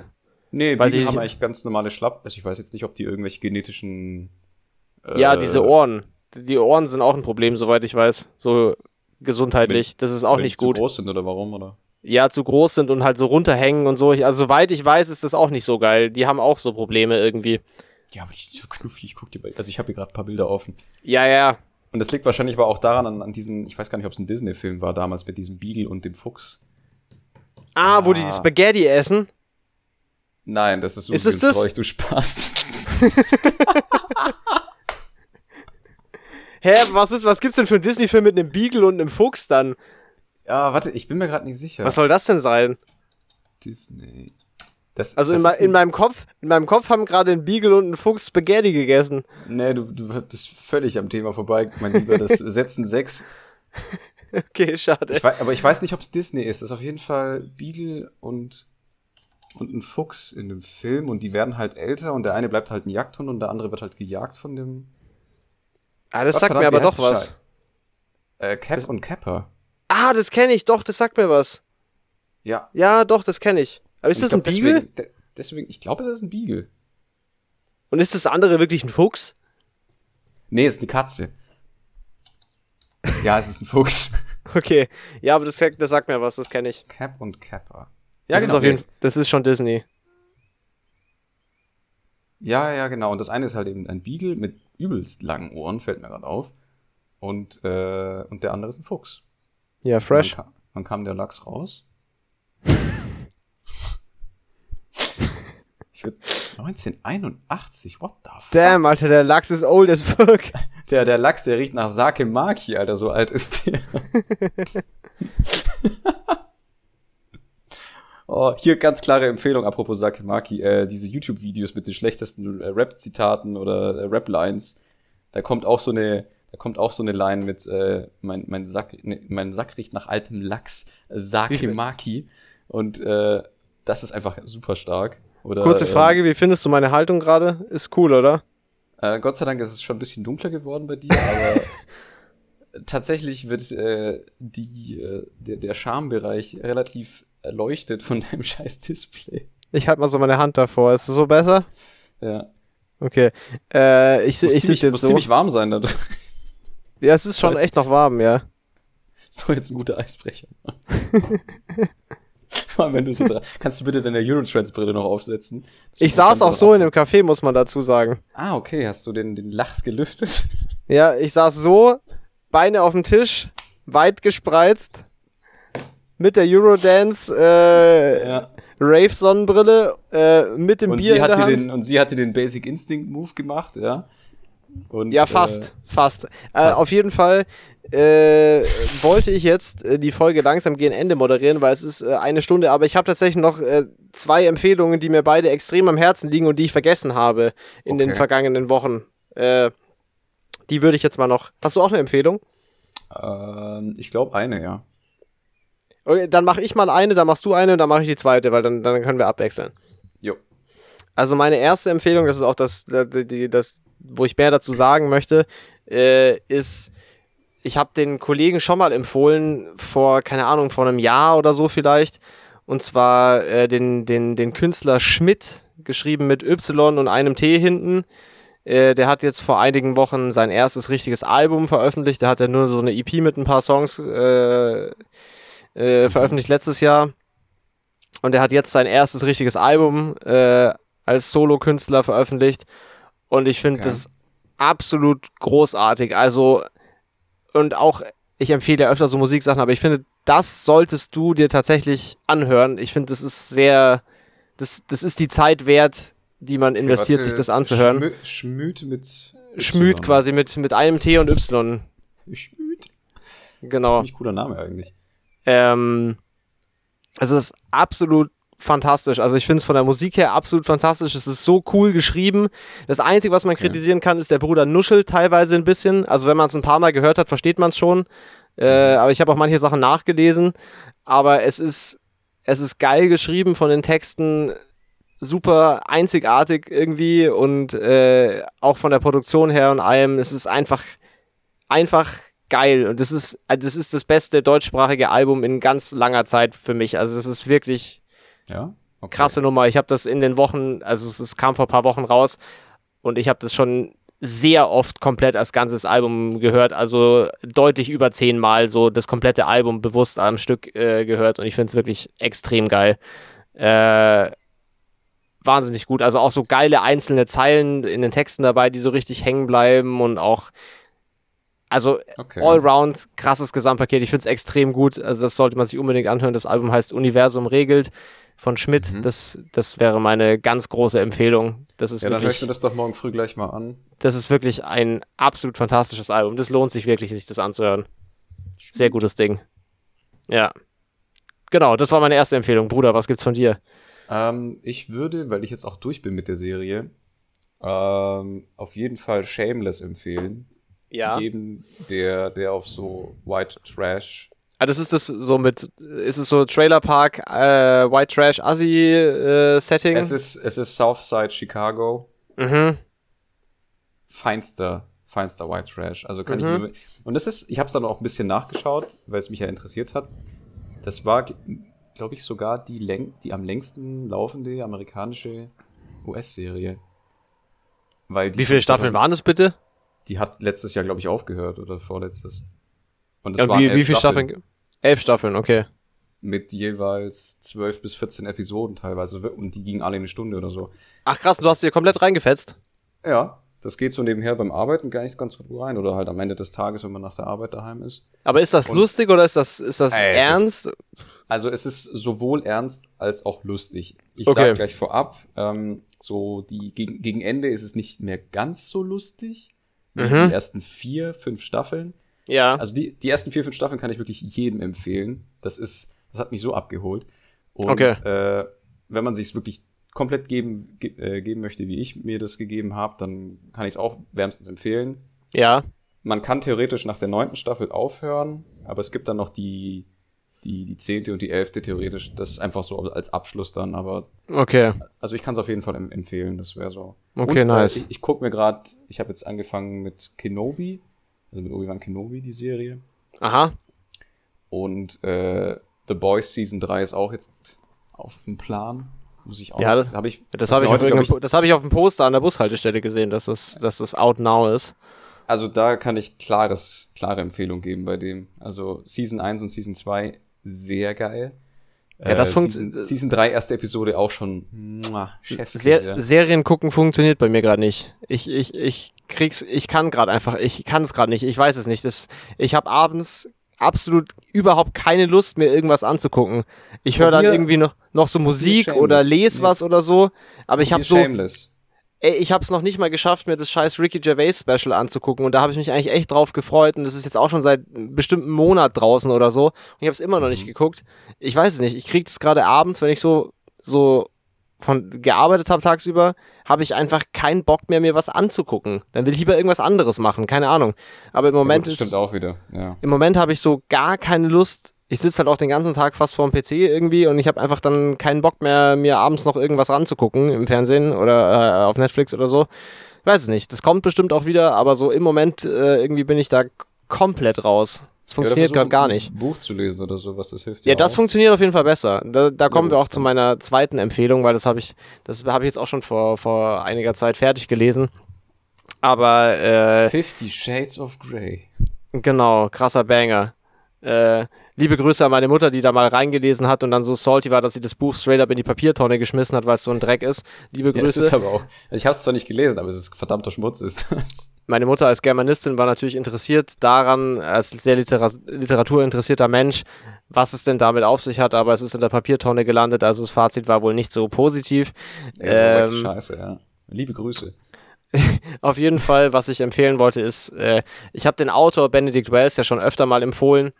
Nee, weiß ich haben eigentlich ganz normale Schlapp. Also ich weiß jetzt nicht, ob die irgendwelche genetischen äh, Ja, diese Ohren. Die Ohren sind auch ein Problem, soweit ich weiß. So gesundheitlich. Wenn, das ist auch nicht gut. Zu groß sind oder warum, oder? Ja, zu groß sind und halt so runterhängen und so. Also soweit ich weiß, ist das auch nicht so geil. Die haben auch so Probleme irgendwie. Ja, aber die sind so knuffig. Ich guck dir bei, also ich habe hier gerade ein paar Bilder offen. Ja, ja. Und das liegt wahrscheinlich aber auch daran, an, an diesen, ich weiß gar nicht, ob es ein Disney-Film war damals mit diesem Beagle und dem Fuchs. Ah, wo die die Spaghetti essen? Nein, das ist so ist es das? Du Spaß. Hä, was ist, was gibt's denn für einen Disney-Film mit einem Beagle und einem Fuchs dann? Ja, warte, ich bin mir gerade nicht sicher. Was soll das denn sein? Disney. Das, also das in, in, meinem Kopf, in meinem Kopf haben gerade ein Beagle und ein Fuchs Spaghetti gegessen. Nee, du, du bist völlig am Thema vorbei, mein Lieber. Das setzen sechs. Okay, schade. Ich weiß, aber ich weiß nicht, ob es Disney ist. Das ist auf jeden Fall Beagle und, und ein Fuchs in dem Film und die werden halt älter und der eine bleibt halt ein Jagdhund und der andere wird halt gejagt von dem. Ah, das Gott, sagt verdammt, mir aber doch was. Äh, Cap das, und Capper. Ah, das kenne ich, doch, das sagt mir was. Ja. Ja, doch, das kenne ich. Aber ist das glaub, ein Beagle? Deswegen, deswegen ich glaube, das ist ein Beagle. Und ist das andere wirklich ein Fuchs? Nee, es ist eine Katze. Ja, es ist ein Fuchs. okay. Ja, aber das, das sagt mir was, das kenne ich. Cap und Kappa. Ja, das genau. Ist auf jeden, das ist schon Disney. Ja, ja, genau. Und das eine ist halt eben ein Beagle mit übelst langen Ohren, fällt mir gerade auf. Und, äh, und der andere ist ein Fuchs. Ja, fresh. Wann kam, wann kam der Lachs raus? ich würde 1981, what the fuck? Damn, Alter, der Lachs ist old as fuck. Der, der Lachs, der riecht nach Sake Maki, Alter, so alt ist der. oh, hier ganz klare Empfehlung, apropos Sake Maki, äh, diese YouTube-Videos mit den schlechtesten äh, Rap-Zitaten oder äh, Rap-Lines. Da kommt auch so eine, da kommt auch so eine Line mit, äh, mein, mein, Sack, ne, mein Sack riecht nach altem Lachs, Sake Maki. Und äh, das ist einfach super stark. Oder, Kurze Frage, wie findest du meine Haltung gerade? Ist cool, oder? Äh, Gott sei Dank ist es schon ein bisschen dunkler geworden bei dir, aber tatsächlich wird äh, die, äh, der, der Schambereich relativ erleuchtet von deinem scheiß Display. Ich halte mal so meine Hand davor. Ist es so besser? Ja. Okay. Äh, ich ich sitze jetzt muss so. ziemlich warm sein da drin. Ja, es ist schon echt noch warm, ja. So, jetzt ein guter Eisbrecher. wenn du so Kannst du bitte deine Eurotrans-Brille noch aufsetzen? Ich saß auch so in einem Café, muss man dazu sagen. Ah, okay. Hast du den, den Lachs gelüftet? Ja, ich saß so, Beine auf dem Tisch, weit gespreizt, mit der Eurodance, äh, ja. Rave-Sonnenbrille, äh, mit dem und Bier in der Hand. Den, und sie hatte den Basic Instinct Move gemacht, ja. Und, ja, fast, äh, fast. Äh, fast. auf jeden Fall äh, wollte ich jetzt äh, die Folge langsam gegen Ende moderieren, weil es ist äh, eine Stunde, aber ich habe tatsächlich noch äh, zwei Empfehlungen, die mir beide extrem am Herzen liegen und die ich vergessen habe in okay. den vergangenen Wochen. Äh, die würde ich jetzt mal noch. Hast du auch eine Empfehlung? Ähm, ich glaube eine, ja. Okay, dann mache ich mal eine, dann machst du eine und dann mache ich die zweite, weil dann, dann können wir abwechseln. Jo. Also meine erste Empfehlung, das ist auch das, das, das wo ich mehr dazu sagen möchte, äh, ist ich habe den Kollegen schon mal empfohlen, vor, keine Ahnung, vor einem Jahr oder so vielleicht. Und zwar äh, den, den, den Künstler Schmidt, geschrieben mit Y und einem T hinten. Äh, der hat jetzt vor einigen Wochen sein erstes richtiges Album veröffentlicht. Der hat ja nur so eine EP mit ein paar Songs äh, äh, veröffentlicht letztes Jahr. Und er hat jetzt sein erstes richtiges Album äh, als Solo-Künstler veröffentlicht. Und ich finde okay. das absolut großartig. Also und auch, ich empfehle ja öfter so Musiksachen, aber ich finde, das solltest du dir tatsächlich anhören. Ich finde, das ist sehr, das, das ist die Zeit wert, die man investiert, okay, sich das anzuhören. Schmüt mit. Y. Schmüt quasi mit, mit einem T und Y. Schmüt. Genau. Ziemlich cooler Name eigentlich. Ähm, es ist absolut fantastisch. Also ich finde es von der Musik her absolut fantastisch. Es ist so cool geschrieben. Das Einzige, was man kritisieren kann, ist der Bruder nuschelt teilweise ein bisschen. Also wenn man es ein paar Mal gehört hat, versteht man es schon. Äh, aber ich habe auch manche Sachen nachgelesen. Aber es ist, es ist geil geschrieben von den Texten. Super einzigartig irgendwie und äh, auch von der Produktion her und allem. Es ist einfach, einfach geil. Und das ist, das ist das beste deutschsprachige Album in ganz langer Zeit für mich. Also es ist wirklich ja. Okay. Krasse Nummer. Ich habe das in den Wochen, also es, es kam vor ein paar Wochen raus und ich habe das schon sehr oft komplett als ganzes Album gehört, also deutlich über zehnmal so das komplette Album bewusst am Stück äh, gehört und ich finde es wirklich extrem geil. Äh, wahnsinnig gut. Also auch so geile einzelne Zeilen in den Texten dabei, die so richtig hängen bleiben und auch also okay. allround krasses Gesamtpaket. Ich finde es extrem gut. Also das sollte man sich unbedingt anhören. Das Album heißt Universum regelt von Schmidt. Mhm. Das, das wäre meine ganz große Empfehlung. Das ist ja, wirklich, dann höre ich mir das doch morgen früh gleich mal an. Das ist wirklich ein absolut fantastisches Album. Das lohnt sich wirklich, sich das anzuhören. Sehr gutes Ding. Ja. Genau, das war meine erste Empfehlung. Bruder, was gibt's von dir? Ähm, ich würde, weil ich jetzt auch durch bin mit der Serie, ähm, auf jeden Fall Shameless empfehlen. Ja. Jedem, der, der auf so White Trash. Ah, das ist das so mit, ist es so Trailer Park, äh, White Trash Assi äh, Setting? Es ist, es ist Southside Chicago. Mhm. Feinster, feinster White Trash. Also kann Mhm. ich nur, und das ist, ich habe es dann auch ein bisschen nachgeschaut, weil es mich ja interessiert hat. Das war, glaube ich, sogar die, Läng die am längsten laufende amerikanische US-Serie. Wie viele Staffeln waren es bitte? Die hat letztes Jahr, glaube ich, aufgehört oder vorletztes. Und Ja, und wie, wie viele Staffeln? Elf Staffeln, okay. Mit jeweils zwölf bis 14 Episoden teilweise. Und die gingen alle eine Stunde oder so. Ach krass, du hast dir komplett reingefetzt. Ja, das geht so nebenher beim Arbeiten gar nicht ganz gut rein. Oder halt am Ende des Tages, wenn man nach der Arbeit daheim ist. Aber ist das Und- lustig oder ist das, ist das Ey, ernst? Also es ist sowohl ernst als auch lustig. Ich Okay. sag gleich vorab, ähm, so die gegen, gegen Ende ist es nicht mehr ganz so lustig. Wie Mhm. Die ersten vier, fünf Staffeln. ja. Also die, die ersten vier, fünf Staffeln kann ich wirklich jedem empfehlen. Das ist, das hat mich so abgeholt. Und Okay. äh, wenn man sich wirklich komplett geben, ge äh, geben möchte, wie ich mir das gegeben habe, dann kann ich es auch wärmstens empfehlen. ja. Man kann theoretisch nach der neunten Staffel aufhören, aber es gibt dann noch die, die, die zehnte und die elfte theoretisch. Das ist einfach so als Abschluss dann, aber Okay. also ich kann es auf jeden Fall em empfehlen. Das wäre so. Okay, und, nice. Äh, ich ich gucke mir gerade, ich habe jetzt angefangen mit Kenobi, also mit Obi-Wan Kenobi, die Serie. Aha. Und äh, The Boys Season 3 ist auch jetzt auf dem Plan. Muss ich auch. Ja, das- hab ich, Das habe ich, auf heute, irgendeinem- das hab ich auf dem Poster an der Bushaltestelle gesehen, dass das, dass das out now ist. Also da kann ich klares, klare Empfehlung geben bei dem. Also Season 1 und Season 2 sehr geil. Ja, das funkt- Season, Season 3, erste Episode auch schon chefskiss, Ser ja. Serien gucken funktioniert bei mir gerade nicht. Ich, ich, ich krieg's, ich kann gerade einfach, ich kann es gerade nicht, ich weiß es nicht. Das, ich habe abends absolut überhaupt keine Lust mehr irgendwas anzugucken. Ich höre dann irgendwie noch, noch so Musik oder lese Nee. was oder so, aber ich habe so Shameless. Ey, ich habe es noch nicht mal geschafft, mir das scheiß Ricky Gervais Special anzugucken und da habe ich mich eigentlich echt drauf gefreut und das ist jetzt auch schon seit einem bestimmten Monat draußen oder so und ich habe es immer noch nicht geguckt. Ich weiß es nicht, ich kriege es gerade abends, wenn ich so so von gearbeitet habe tagsüber, habe ich einfach keinen Bock mehr mir was anzugucken. Dann will ich lieber irgendwas anderes machen, keine Ahnung. Aber im Ja, Moment gut, das ist stimmt auch wieder. Ja. im Moment habe ich so gar keine Lust. Ich sitze halt auch den ganzen Tag fast vorm PC irgendwie und ich habe einfach dann keinen Bock mehr, mir abends noch irgendwas ranzugucken im Fernsehen oder äh, auf Netflix oder so. Ich weiß es nicht. Das kommt bestimmt auch wieder, aber so im Moment äh, irgendwie bin ich da komplett raus. Das funktioniert Ja, gerade gar nicht. Ein Buch zu lesen oder so, was das hilft. Ja, das auch. funktioniert auf jeden Fall besser. Da, da kommen wir gut, auch zu meiner zweiten Empfehlung, weil das habe ich, das habe ich jetzt auch schon vor, vor einiger Zeit fertig gelesen. Aber äh, Fifty Shades of Grey. Genau, krasser Banger. Äh, liebe Grüße an meine Mutter, die da mal reingelesen hat und dann so salty war, dass sie das Buch straight up in die Papiertonne geschmissen hat, weil es so ein Dreck ist. Liebe Ja, es Grüße. ist aber auch. Ich habe es zwar nicht gelesen, aber es ist verdammter Schmutz ist. das. meine Mutter als Germanistin war natürlich interessiert daran, als sehr litera literaturinteressierter Mensch, was es denn damit auf sich hat, aber es ist in der Papiertonne gelandet, also das Fazit war wohl nicht so positiv. Ja, Ähm, Scheiße, ja. Liebe Grüße. Auf jeden Fall, was ich empfehlen wollte, ist, äh, ich habe den Autor Benedict Wells ja schon öfter mal empfohlen.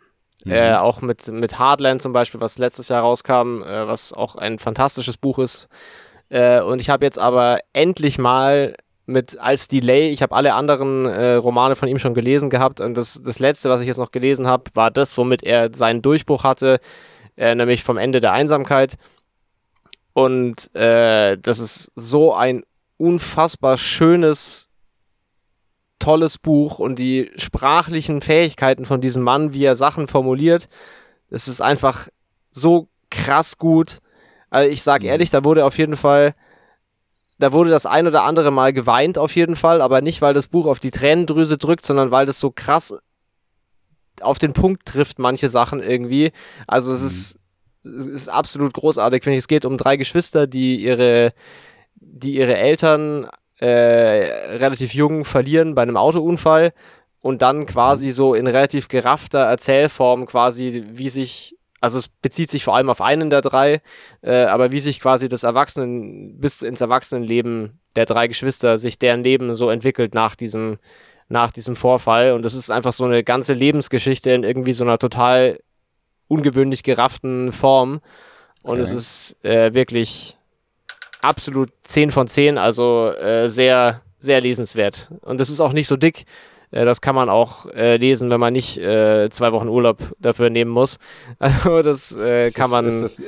Äh, auch mit, mit Hardland zum Beispiel, was letztes Jahr rauskam, äh, was auch ein fantastisches Buch ist. Äh, und ich habe jetzt aber endlich mal mit als Delay, ich habe alle anderen äh, Romane von ihm schon gelesen gehabt und das, das letzte, was ich jetzt noch gelesen habe, war das, womit er seinen Durchbruch hatte, äh, nämlich vom Ende der Einsamkeit. Und äh, das ist so ein unfassbar schönes, tolles Buch und die sprachlichen Fähigkeiten von diesem Mann, wie er Sachen formuliert, das ist einfach so krass gut. Also ich sag Mhm. ehrlich, da wurde auf jeden Fall, da wurde das ein oder andere Mal geweint auf jeden Fall, aber nicht, weil das Buch auf die Tränendrüse drückt, sondern weil das so krass auf den Punkt trifft, manche Sachen irgendwie. Also es ist, es ist absolut großartig, finde ich. Es geht um drei Geschwister, die ihre, die ihre Eltern äh, relativ jung verlieren bei einem Autounfall und dann quasi so in relativ geraffter Erzählform quasi, wie sich, also es bezieht sich vor allem auf einen der drei, äh, aber wie sich quasi das Erwachsenen, bis ins Erwachsenenleben der drei Geschwister, sich deren Leben so entwickelt nach diesem, nach diesem Vorfall. Und das ist einfach so eine ganze Lebensgeschichte in irgendwie so einer total ungewöhnlich gerafften Form. Und Okay. es ist äh, wirklich absolut 10 von 10, also äh, sehr, sehr lesenswert. Und das ist auch nicht so dick. Äh, das kann man auch äh, lesen, wenn man nicht äh, zwei Wochen Urlaub dafür nehmen muss. Also das äh, kann das, man. Ist das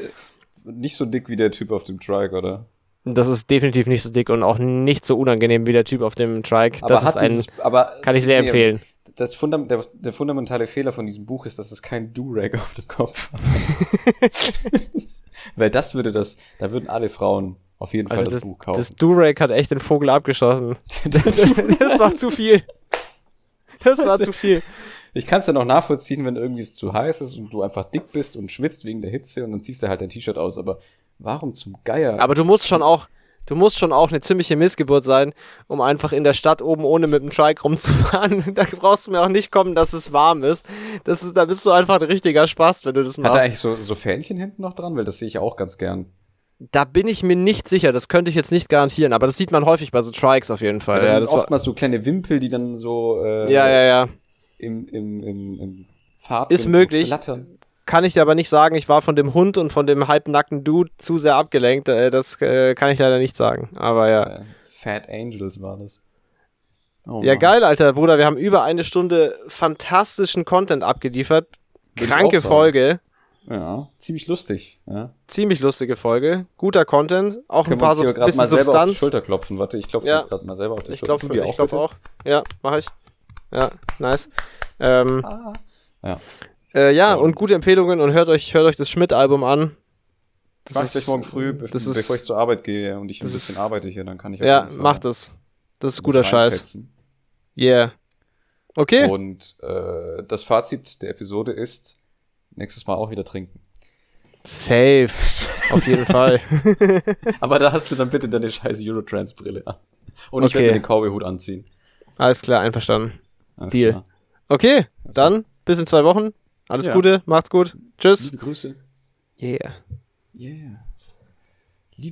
nicht so dick wie der Typ auf dem Trike, oder? Das ist definitiv nicht so dick und auch nicht so unangenehm wie der Typ auf dem Trike. Aber das ist ein, dieses, aber, kann ich sehr nee, empfehlen. Das Fundam der, der, fundamentale Fehler von diesem Buch ist, dass es kein Do-Rag auf dem Kopf hat. Weil das würde das, da würden alle Frauen auf jeden Fall also das, das, Buch kaufen. Das Do-Rag hat echt den Vogel abgeschossen. das, das war zu viel. Das war zu viel. Ich kann es ja noch nachvollziehen, wenn irgendwie es zu heiß ist und du einfach dick bist und schwitzt wegen der Hitze und dann ziehst du halt dein T-Shirt aus. Aber warum zum Geier? Aber du musst schon auch, du musst schon auch eine ziemliche Missgeburt sein, um einfach in der Stadt oben ohne mit dem Trike rumzufahren. da brauchst du mir auch nicht kommen, dass es warm ist. Das ist, da bist du einfach ein richtiger Spaß, wenn du das machst. Hat er eigentlich so, so Fähnchen hinten noch dran? Weil das sehe ich auch ganz gern. Da bin ich mir nicht sicher, das könnte ich jetzt nicht garantieren, aber das sieht man häufig bei so Trikes auf jeden Fall. Ja, das sind oftmals so kleine Wimpel, die dann so äh, ja, ja, ja. im, im, im, im Farb Ist möglich. Kann ich dir aber nicht sagen, ich war von dem Hund und von dem halbnackten Dude zu sehr abgelenkt. Äh, das äh, kann ich leider nicht sagen. Aber ja. Äh, Fat Angels war das. Oh, ja, geil, Alter, Bruder. Wir haben über eine Stunde fantastischen Content abgeliefert. Kranke Folge. Ja, ziemlich lustig. Ja. Ziemlich lustige Folge. Guter Content. Auch Können ein paar ein bisschen mal Substanz. selber auf die Schulter klopfen. Warte, ich klopfe ja. jetzt gerade mal selber auf die ich Schulter. Klopf, ich glaube auch. Ja, mache ich. Ja, nice. Ähm, ah. Ja. Äh, ja, und gute Empfehlungen und hört euch, hört euch das Schmidt-Album an. Das Mach ich gleich morgen früh, be das bevor ich zur Arbeit gehe und ich ein bisschen ist, arbeite hier, dann kann ich Ja, mach das. Das ist guter Scheiß. Yeah. Okay. Und äh, das Fazit der Episode ist, nächstes Mal auch wieder trinken. Safe. Auf jeden Fall. Aber da hast du dann bitte deine scheiß Eurotrans-Brille an. Und ich okay. werde mir den Cowboy-Hut anziehen. Alles klar, einverstanden. Alles Deal. Klar. Okay, dann bis in zwei Wochen. Alles ja. Gute, macht's gut. Tschüss. Liebe Grüße. Yeah. Yeah.